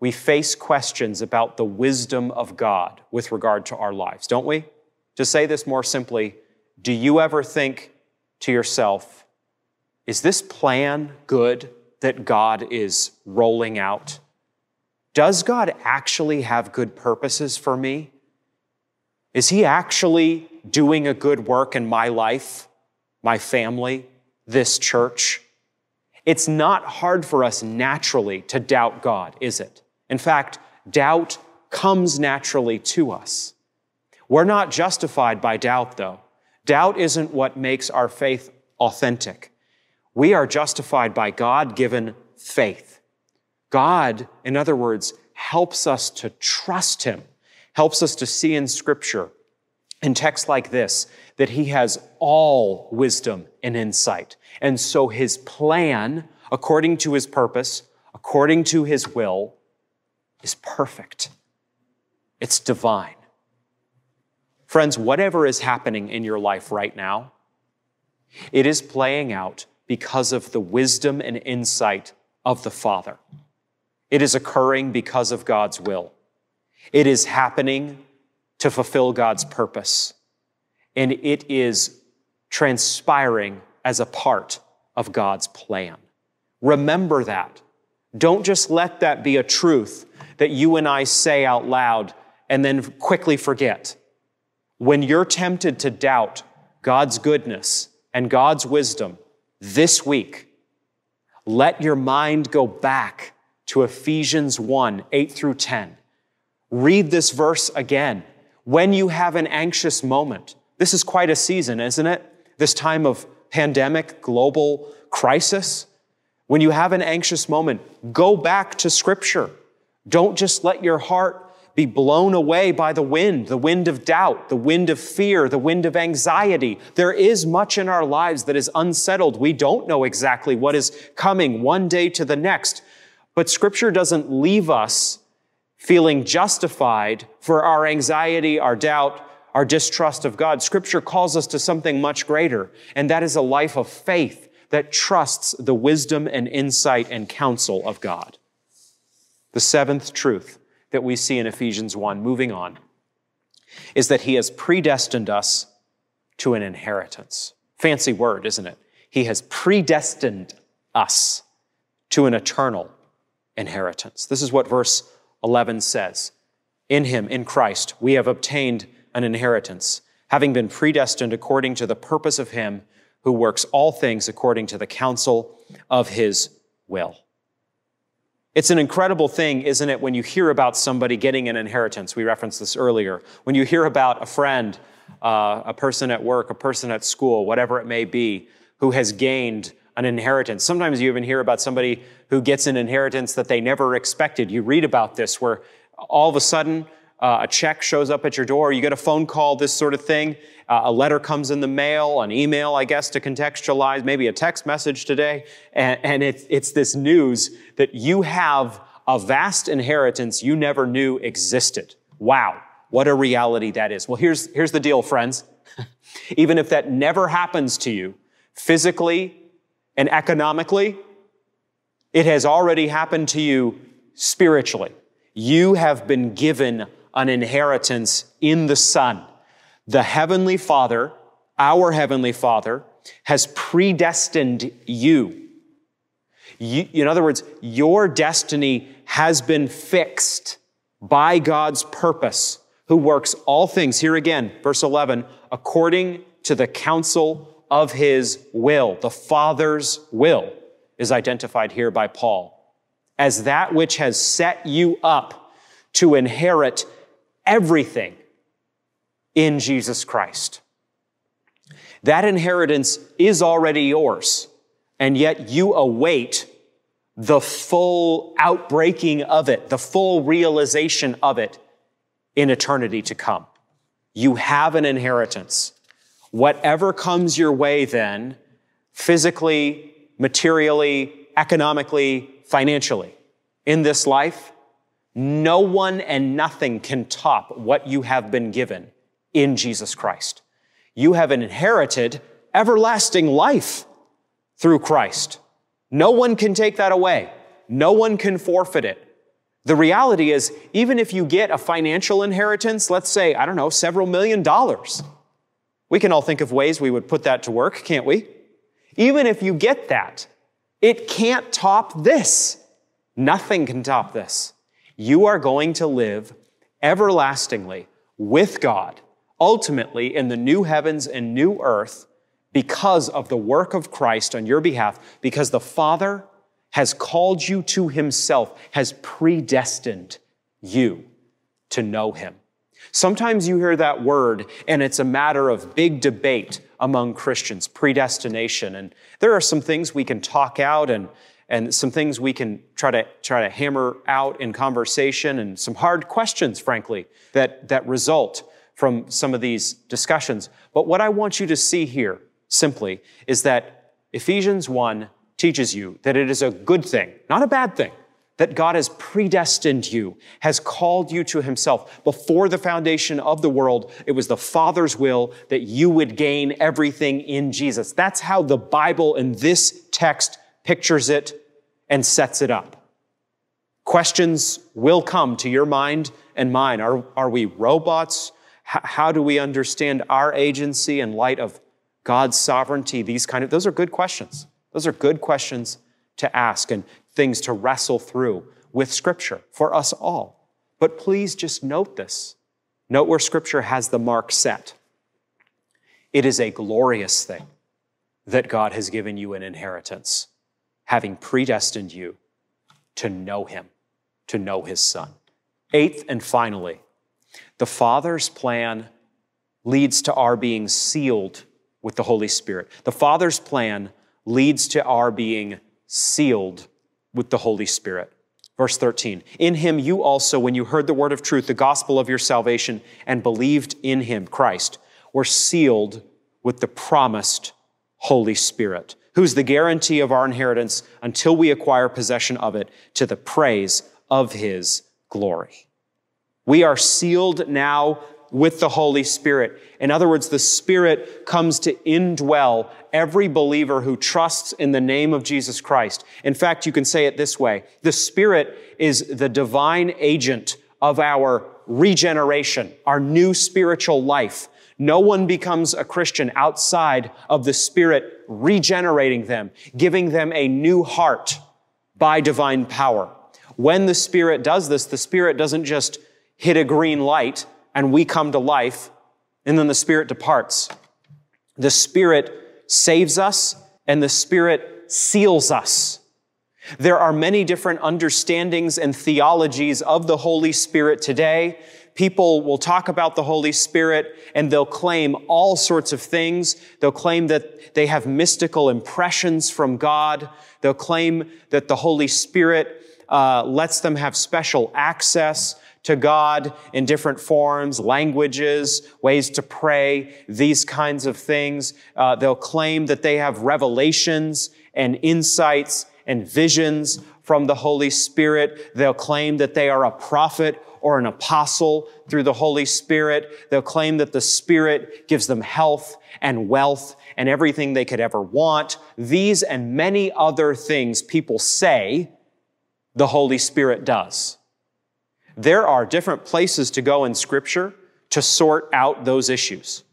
we face questions about the wisdom of God with regard to our lives, don't we? To say this more simply, do you ever think to yourself, is this plan good that God is rolling out? Does God actually have good purposes for me? Is He actually doing a good work in my life, my family, this church? It's not hard for us naturally to doubt God, is it? In fact, doubt comes naturally to us. We're not justified by doubt, though. Doubt isn't what makes our faith authentic. We are justified by God given faith. God, in other words, helps us to trust Him, helps us to see in Scripture, in texts like this, that He has all wisdom and insight. And so His plan, according to His purpose, according to His will, is perfect. It's divine. Friends, whatever is happening in your life right now, it is playing out because of the wisdom and insight of the Father. It is occurring because of God's will. It is happening to fulfill God's purpose. And it is transpiring as a part of God's plan. Remember that. Don't just let that be a truth that you and I say out loud and then quickly forget. When you're tempted to doubt God's goodness and God's wisdom this week, let your mind go back to Ephesians 1 8 through 10. Read this verse again. When you have an anxious moment, this is quite a season, isn't it? This time of pandemic, global crisis. When you have an anxious moment, go back to Scripture. Don't just let your heart be blown away by the wind, the wind of doubt, the wind of fear, the wind of anxiety. There is much in our lives that is unsettled. We don't know exactly what is coming one day to the next. But scripture doesn't leave us feeling justified for our anxiety, our doubt, our distrust of God. Scripture calls us to something much greater, and that is a life of faith that trusts the wisdom and insight and counsel of God. The seventh truth that we see in Ephesians 1, moving on, is that He has predestined us to an inheritance. Fancy word, isn't it? He has predestined us to an eternal inheritance. This is what verse 11 says. In Him, in Christ, we have obtained an inheritance, having been predestined according to the purpose of Him who works all things according to the counsel of His will. It's an incredible thing, isn't it, when you hear about somebody getting an inheritance? We referenced this earlier. When you hear about a friend, uh, a person at work, a person at school, whatever it may be, who has gained an inheritance. Sometimes you even hear about somebody who gets an inheritance that they never expected. You read about this where all of a sudden uh, a check shows up at your door, you get a phone call, this sort of thing. Uh, a letter comes in the mail, an email, I guess, to contextualize, maybe a text message today. And, and it's, it's this news that you have a vast inheritance you never knew existed. Wow, what a reality that is. Well, here's, here's the deal, friends. Even if that never happens to you, physically, and economically, it has already happened to you spiritually. You have been given an inheritance in the Son. The Heavenly Father, our Heavenly Father, has predestined you. you. In other words, your destiny has been fixed by God's purpose, who works all things, here again, verse 11, according to the counsel of his will. The Father's will is identified here by Paul as that which has set you up to inherit everything in Jesus Christ. That inheritance is already yours, and yet you await the full outbreaking of it, the full realization of it in eternity to come. You have an inheritance. Whatever comes your way then, physically, materially, economically, financially, in this life, no one and nothing can top what you have been given in Jesus Christ. You have inherited everlasting life through Christ. No one can take that away. No one can forfeit it. The reality is, even if you get a financial inheritance, let's say, I don't know, several million dollars, we can all think of ways we would put that to work, can't we? Even if you get that, it can't top this. Nothing can top this. You are going to live everlastingly with God, ultimately in the new heavens and new earth, because of the work of Christ on your behalf, because the Father has called you to Himself, has predestined you to know Him. Sometimes you hear that word and it's a matter of big debate among Christians, predestination. And there are some things we can talk out and, and some things we can try to, try to hammer out in conversation and some hard questions, frankly, that, that result from some of these discussions. But what I want you to see here simply is that Ephesians 1 teaches you that it is a good thing, not a bad thing, that God has predestined you, has called you to himself. Before the foundation of the world, it was the Father's will that you would gain everything in Jesus. That's how the Bible in this text pictures it and sets it up. Questions will come to your mind and mine. Are, are we robots? H- how do we understand our agency in light of God's sovereignty? These kind of, those are good questions. Those are good questions to ask and things to wrestle through with Scripture for us all. But please just note this. Note where Scripture has the mark set. It is a glorious thing that God has given you an inheritance, having predestined you to know Him, to know His Son. Eighth and finally, the Father's plan leads to our being sealed with the Holy Spirit. The Father's plan leads to our being sealed with the Holy Spirit. Verse 13, in him you also, when you heard the word of truth, the gospel of your salvation, and believed in him, Christ, were sealed with the promised Holy Spirit, who's the guarantee of our inheritance until we acquire possession of it to the praise of his glory. We are sealed now with the Holy Spirit. In other words, the Spirit comes to indwell every believer who trusts in the name of Jesus Christ. In fact, you can say it this way. The Spirit is the divine agent of our regeneration, our new spiritual life. No one becomes a Christian outside of the Spirit regenerating them, giving them a new heart by divine power. When the Spirit does this, the Spirit doesn't just hit a green light and we come to life, and then the Spirit departs. The Spirit saves us, and the Spirit seals us. There are many different understandings and theologies of the Holy Spirit today. People will talk about the Holy Spirit and they'll claim all sorts of things. They'll claim that they have mystical impressions from God. They'll claim that the Holy Spirit uh, lets them have special access to God in different forms, languages, ways to pray, these kinds of things. Uh, they'll claim that they have revelations and insights and visions from the Holy Spirit. They'll claim that they are a prophet or an apostle through the Holy Spirit. They'll claim that the Spirit gives them health and wealth and everything they could ever want. These and many other things people say the Holy Spirit does. There are different places to go in Scripture to sort out those issues.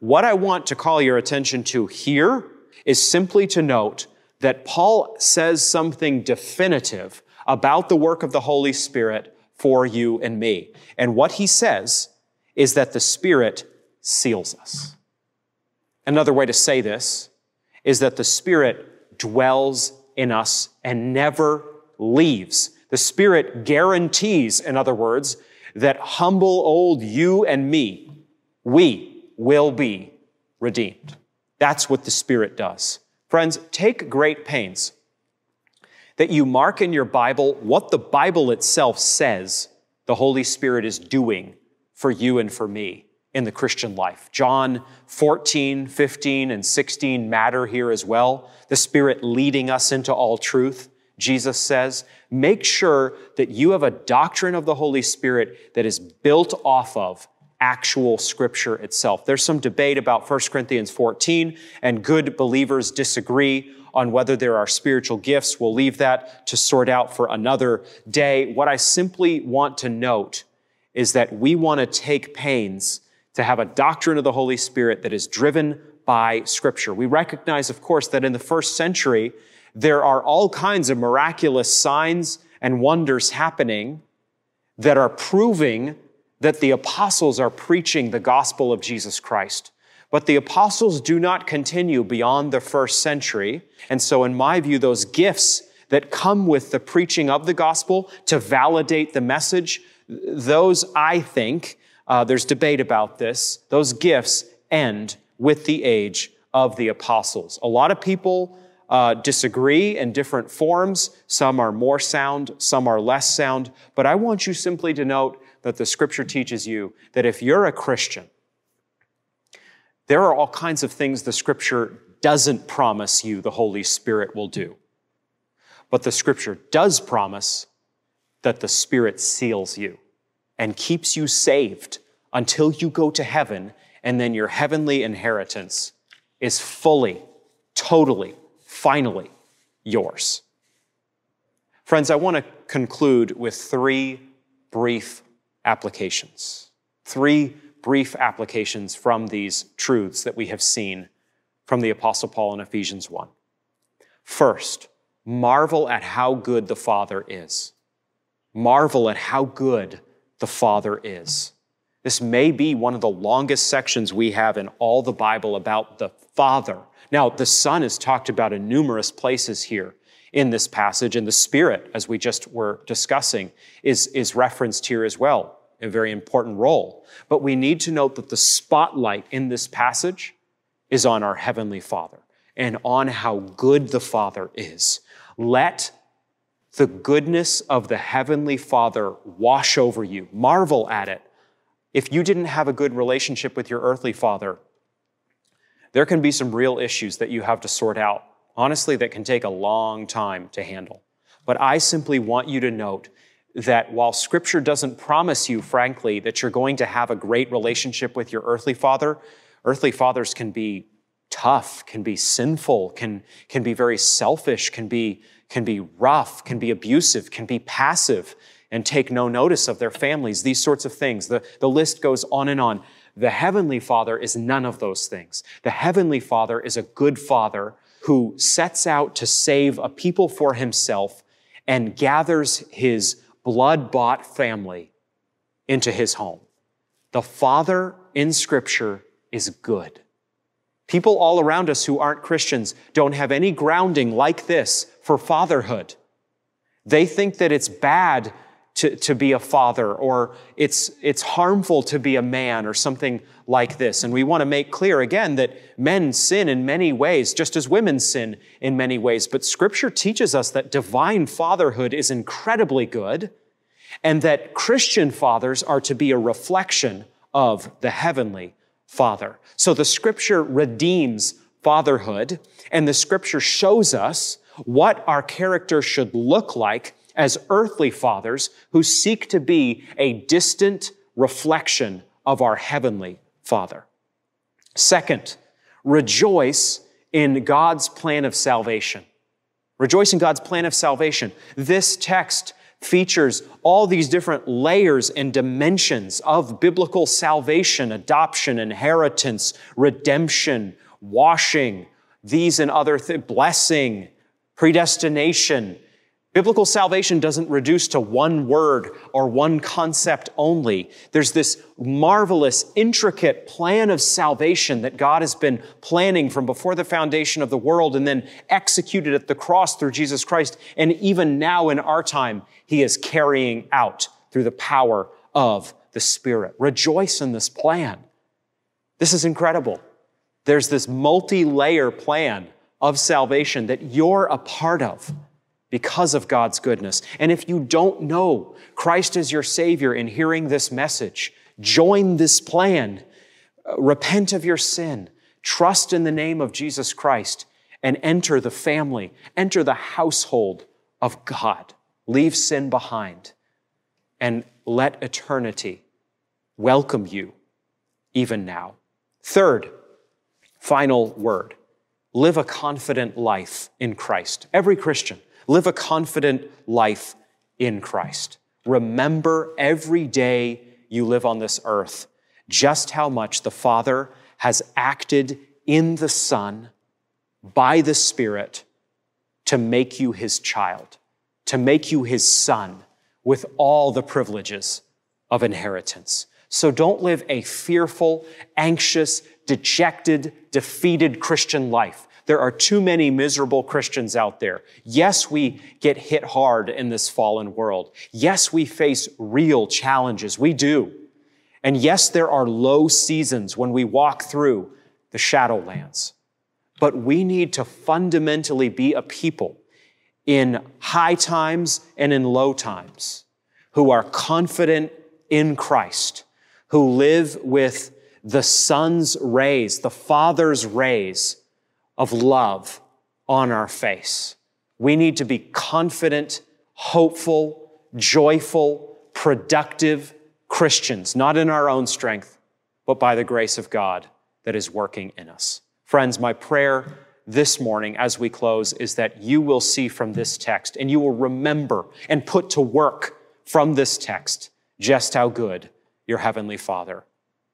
What I want to call your attention to here is simply to note that Paul says something definitive about the work of the Holy Spirit for you and me. And what he says is that the Spirit seals us. Another way to say this is that the Spirit dwells in us and never leaves. The Spirit guarantees, in other words, that humble old you and me, we will be redeemed. That's what the Spirit does. Friends, take great pains that you mark in your Bible what the Bible itself says the Holy Spirit is doing for you and for me in the Christian life. John 14, 15, and 16 matter here as well. The Spirit leading us into all truth. Jesus says, make sure that you have a doctrine of the Holy Spirit that is built off of actual scripture itself. There's some debate about 1 Corinthians 14, and good believers disagree on whether there are spiritual gifts. We'll leave that to sort out for another day. What I simply want to note is that we want to take pains to have a doctrine of the Holy Spirit that is driven by scripture. We recognize, of course, that in the first century, there are all kinds of miraculous signs and wonders happening that are proving that the apostles are preaching the gospel of Jesus Christ. But the apostles do not continue beyond the first century. And so, in my view, those gifts that come with the preaching of the gospel to validate the message, those, I think, uh, there's debate about this, those gifts end with the age of the apostles. A lot of people uh, disagree in different forms. Some are more sound, some are less sound. But I want you simply to note that the scripture teaches you that if you're a Christian, there are all kinds of things the scripture doesn't promise you the Holy Spirit will do. But the scripture does promise that the Spirit seals you and keeps you saved until you go to heaven, and then your heavenly inheritance is fully, totally, finally yours. Friends, I want to conclude with three brief applications. Three brief applications from these truths that we have seen from the Apostle Paul in Ephesians 1. First, marvel at how good the Father is. Marvel at how good the Father is. This may be one of the longest sections we have in all the Bible about the Father. Now, the Son is talked about in numerous places here in this passage, and the Spirit, as we just were discussing, is, is referenced here as well, a very important role. But we need to note that the spotlight in this passage is on our Heavenly Father and on how good the Father is. Let the goodness of the Heavenly Father wash over you. Marvel at it. If you didn't have a good relationship with your earthly father, there can be some real issues that you have to sort out honestly, that can take a long time to handle. But I simply want you to note that while Scripture doesn't promise you, frankly, that you're going to have a great relationship with your earthly father, earthly fathers can be tough, can be sinful, can, can be very selfish, can be, can be rough, can be abusive, can be passive, and take no notice of their families, these sorts of things. The, the list goes on and on. The Heavenly Father is none of those things. The Heavenly Father is a good Father who sets out to save a people for himself and gathers his blood bought family into his home. The Father in Scripture is good. People all around us who aren't Christians don't have any grounding like this for fatherhood. They think that it's bad to, to be a father or it's, it's harmful to be a man or something like this. And we want to make clear again that men sin in many ways, just as women sin in many ways. But scripture teaches us that divine fatherhood is incredibly good and that Christian fathers are to be a reflection of the heavenly father. So the scripture redeems fatherhood and the scripture shows us what our character should look like as earthly fathers who seek to be a distant reflection of our heavenly Father. Second, rejoice in God's plan of salvation. Rejoice in God's plan of salvation. This text features all these different layers and dimensions of biblical salvation, adoption, inheritance, redemption, washing, these and other th- blessing, predestination, Biblical salvation doesn't reduce to one word or one concept only. There's this marvelous, intricate plan of salvation that God has been planning from before the foundation of the world and then executed at the cross through Jesus Christ. And even now in our time, He is carrying out through the power of the Spirit. Rejoice in this plan. This is incredible. There's this multi-layer plan of salvation that you're a part of because of God's goodness. And if you don't know Christ as your Savior in hearing this message, join this plan. Uh, repent of your sin. Trust in the name of Jesus Christ and enter the family, enter the household of God. Leave sin behind and let eternity welcome you even now. Third, final word live a confident life in Christ. Every Christian Live a confident life in Christ. Remember every day you live on this earth just how much the Father has acted in the Son by the Spirit to make you his child, to make you his son with all the privileges of inheritance. So don't live a fearful, anxious, dejected, defeated Christian life. There are too many miserable Christians out there. Yes, we get hit hard in this fallen world. Yes, we face real challenges. We do. And yes, there are low seasons when we walk through the shadowlands. But we need to fundamentally be a people in high times and in low times who are confident in Christ, who live with the sun's rays, the Father's rays of love on our face. We need to be confident, hopeful, joyful, productive Christians, not in our own strength, but by the grace of God that is working in us. Friends, my prayer this morning as we close is that you will see from this text and you will remember and put to work from this text just how good your Heavenly Father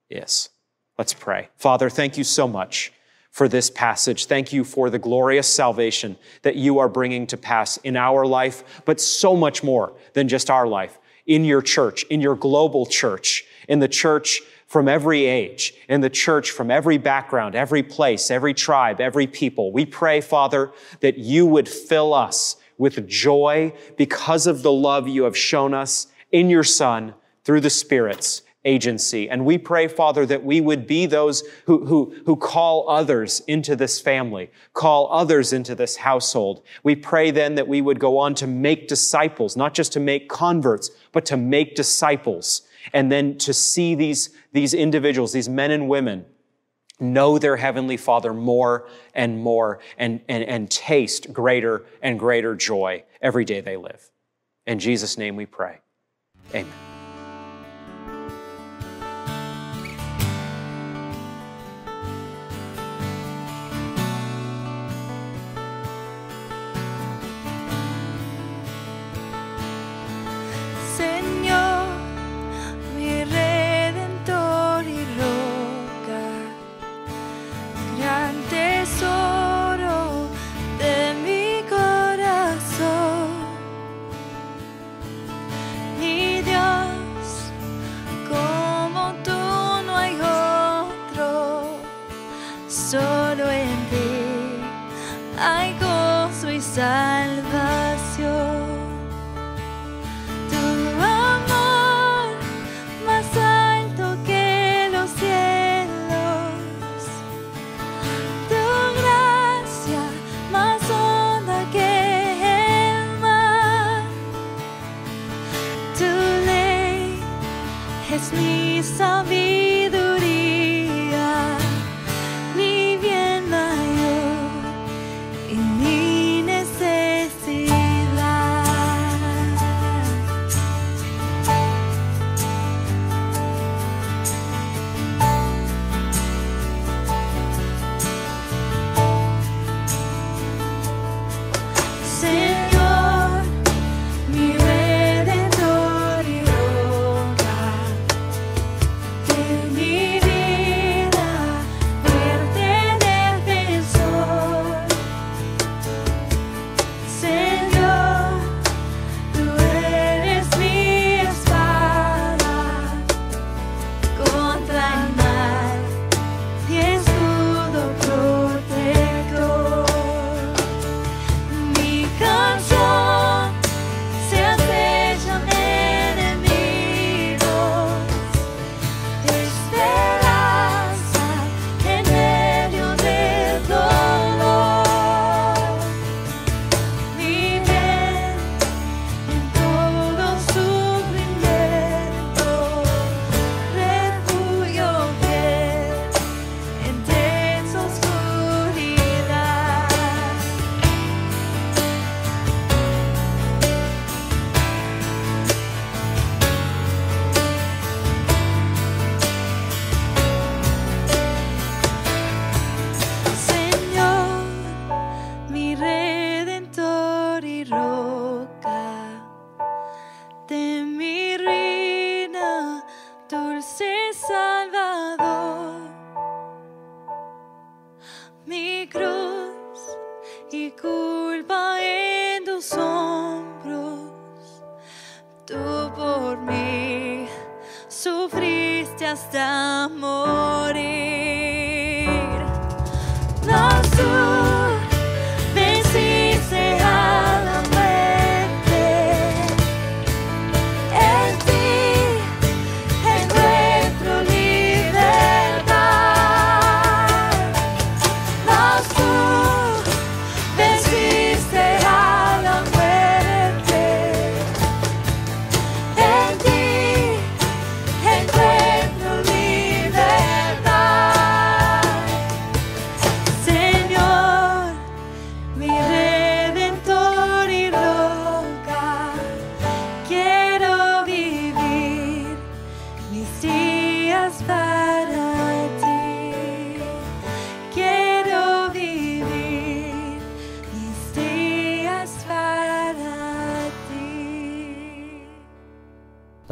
is. Let's pray. Father, thank you so much for this passage. Thank you for the glorious salvation that you are bringing to pass in our life, but so much more than just our life. In your church, in your global church, in the church from every age, in the church from every background, every place, every tribe, every people. We pray, Father, that you would fill us with joy because of the love you have shown us in your Son through the Spirit's agency. And we pray, Father, that we would be those who, who, who call others into this family, call others into this household. We pray then that we would go on to make disciples, not just to make converts, but to make disciples. And then to see these, these individuals, these men and women, know their heavenly father more and more and, and, and taste greater and greater joy every day they live. In Jesus' name we pray. Amen.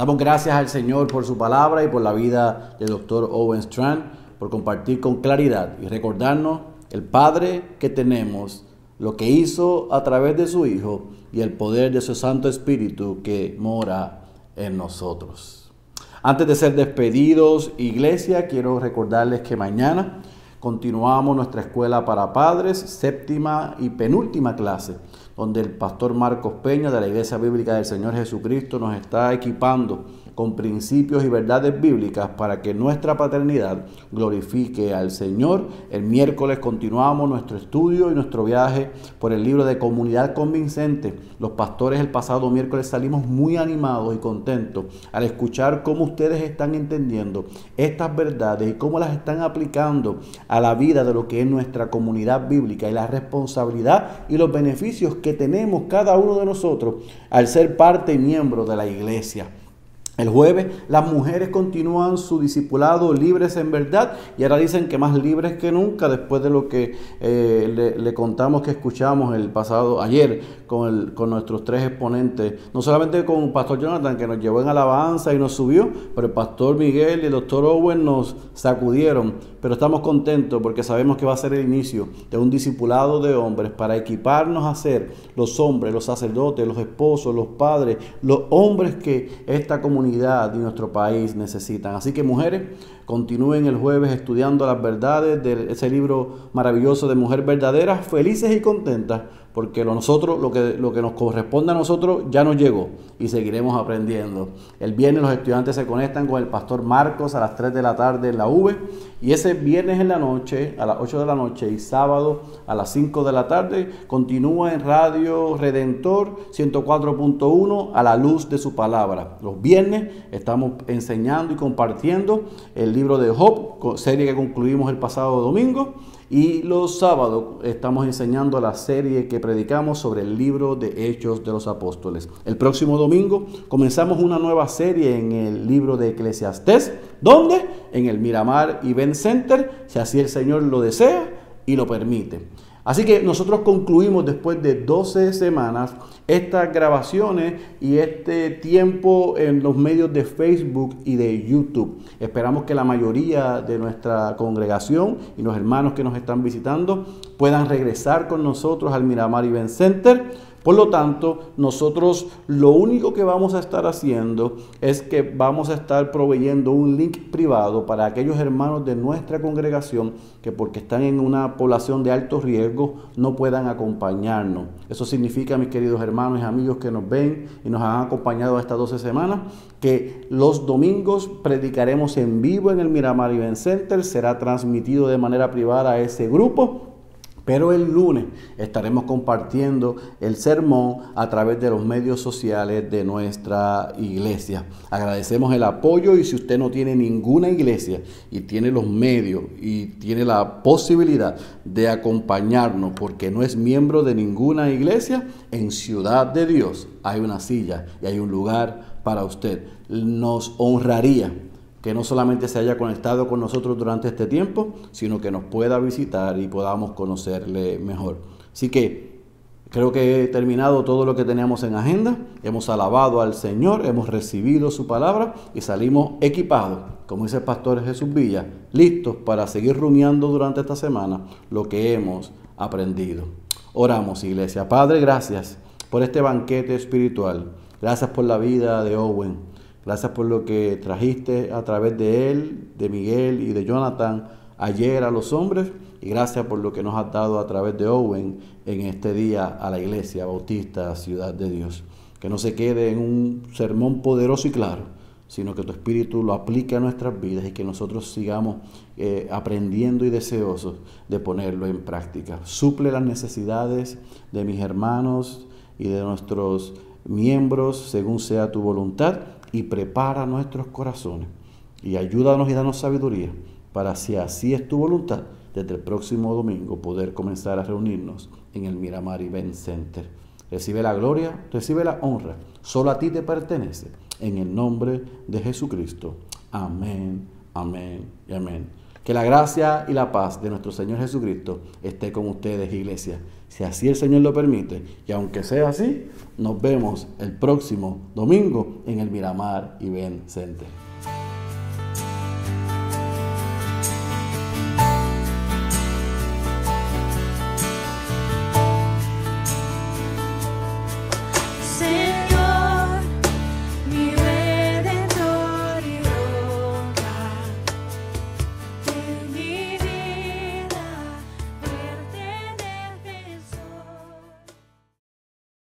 Damos gracias al Señor por su palabra y por la vida del doctor Owen Strand, por compartir con claridad y recordarnos el Padre que tenemos, lo que hizo a través de su Hijo y el poder de su Santo Espíritu que mora en nosotros. Antes de ser despedidos, iglesia, quiero recordarles que mañana continuamos nuestra escuela para padres, séptima y penúltima clase, donde el pastor Marcos Peña de la Iglesia Bíblica del Señor Jesucristo nos está equipando con principios y verdades bíblicas para que nuestra paternidad glorifique al Señor. El miércoles continuamos nuestro estudio y nuestro viaje por el libro de Comunidad Convincente. Los pastores el pasado miércoles salimos muy animados y contentos al escuchar cómo ustedes están entendiendo estas verdades y cómo las están aplicando a la vida de lo que es nuestra comunidad bíblica y la responsabilidad y los beneficios que tenemos cada uno de nosotros al ser parte y miembro de la iglesia. El jueves las mujeres continúan su discipulado libres en verdad y ahora dicen que más libres que nunca después de lo que eh, le, contamos que escuchamos el pasado ayer con, el- con nuestros tres exponentes, no solamente con Pastor Jonathan que nos llevó en alabanza y nos subió, pero el Pastor Miguel y el Doctor Owen nos sacudieron, pero estamos contentos porque sabemos que va a ser el inicio de un discipulado de hombres para equiparnos a ser los hombres, los sacerdotes, los esposos, los padres, los hombres que esta comunidad y nuestro país necesitan. Así que mujeres, continúen el jueves estudiando las verdades de ese libro maravilloso de Mujer Verdadera, felices y contentas, porque lo, nosotros, lo, que, lo que nos corresponde a nosotros ya nos llegó y seguiremos aprendiendo. El viernes los estudiantes se conectan con el pastor Marcos a las 3 de la tarde en la V y ese viernes en la noche, a las 8 de la noche y sábado a las 5 de la tarde, continúa en Radio Redentor 104.1 a la luz de su palabra. Los viernes estamos enseñando y compartiendo el libro de Job, serie que concluimos el pasado domingo. Y los sábados estamos enseñando la serie que predicamos sobre el libro de Hechos de los Apóstoles. El próximo domingo comenzamos una nueva serie en el libro de Eclesiastés. ¿Dónde? En el Miramar Event Center, si así el Señor lo desea y lo permite. Así que nosotros concluimos después de 12 semanas estas grabaciones y este tiempo en los medios de Facebook y de YouTube. Esperamos que la mayoría de nuestra congregación y los hermanos que nos están visitando puedan regresar con nosotros al Miramar Event Center. Por lo tanto, nosotros lo único que vamos a estar haciendo es que vamos a estar proveyendo un link privado para aquellos hermanos de nuestra congregación que porque están en una población de alto riesgo no puedan acompañarnos. Eso significa, mis queridos hermanos y amigos que nos ven y nos han acompañado estas 12 semanas, que los domingos predicaremos en vivo en el Miramar Event Center, será transmitido de manera privada a ese grupo. Pero el lunes estaremos compartiendo el sermón a través de los medios sociales de nuestra iglesia. Agradecemos el apoyo y si usted no tiene ninguna iglesia y tiene los medios y tiene la posibilidad de acompañarnos porque no es miembro de ninguna iglesia, en Ciudad de Dios hay una silla y hay un lugar para usted. Nos honraría que no solamente se haya conectado con nosotros durante este tiempo, sino que nos pueda visitar y podamos conocerle mejor. Así que Creo que he terminado todo lo que teníamos en agenda. Hemos alabado al Señor, hemos recibido su palabra y salimos equipados, como dice el pastor Jesús Villa, listos para seguir rumiando durante esta semana lo que hemos aprendido. Oramos, iglesia. Padre, gracias por este banquete espiritual. Gracias por la vida de Owen. Gracias por lo que trajiste a través de él, de Miguel y de Jonathan ayer a los hombres y gracias por lo que nos has dado a través de Owen en este día a la iglesia bautista, ciudad de Dios. Que no se quede en un sermón poderoso y claro, sino que tu espíritu lo aplique a nuestras vidas y que nosotros sigamos eh, aprendiendo y deseosos de ponerlo en práctica. Suple las necesidades de mis hermanos y de nuestros miembros según sea tu voluntad y prepara nuestros corazones y ayúdanos y danos sabiduría para si así es tu voluntad desde el próximo domingo poder comenzar a reunirnos en el Miramar Event Center. Recibe la gloria, recibe la honra, solo a ti te pertenece, en el nombre de Jesucristo. Amén, amén y amén. Que la gracia y la paz de nuestro Señor Jesucristo esté con ustedes, iglesia. Si así el Señor lo permite, y aunque sea así, nos vemos el próximo domingo en el Miramar Event Center.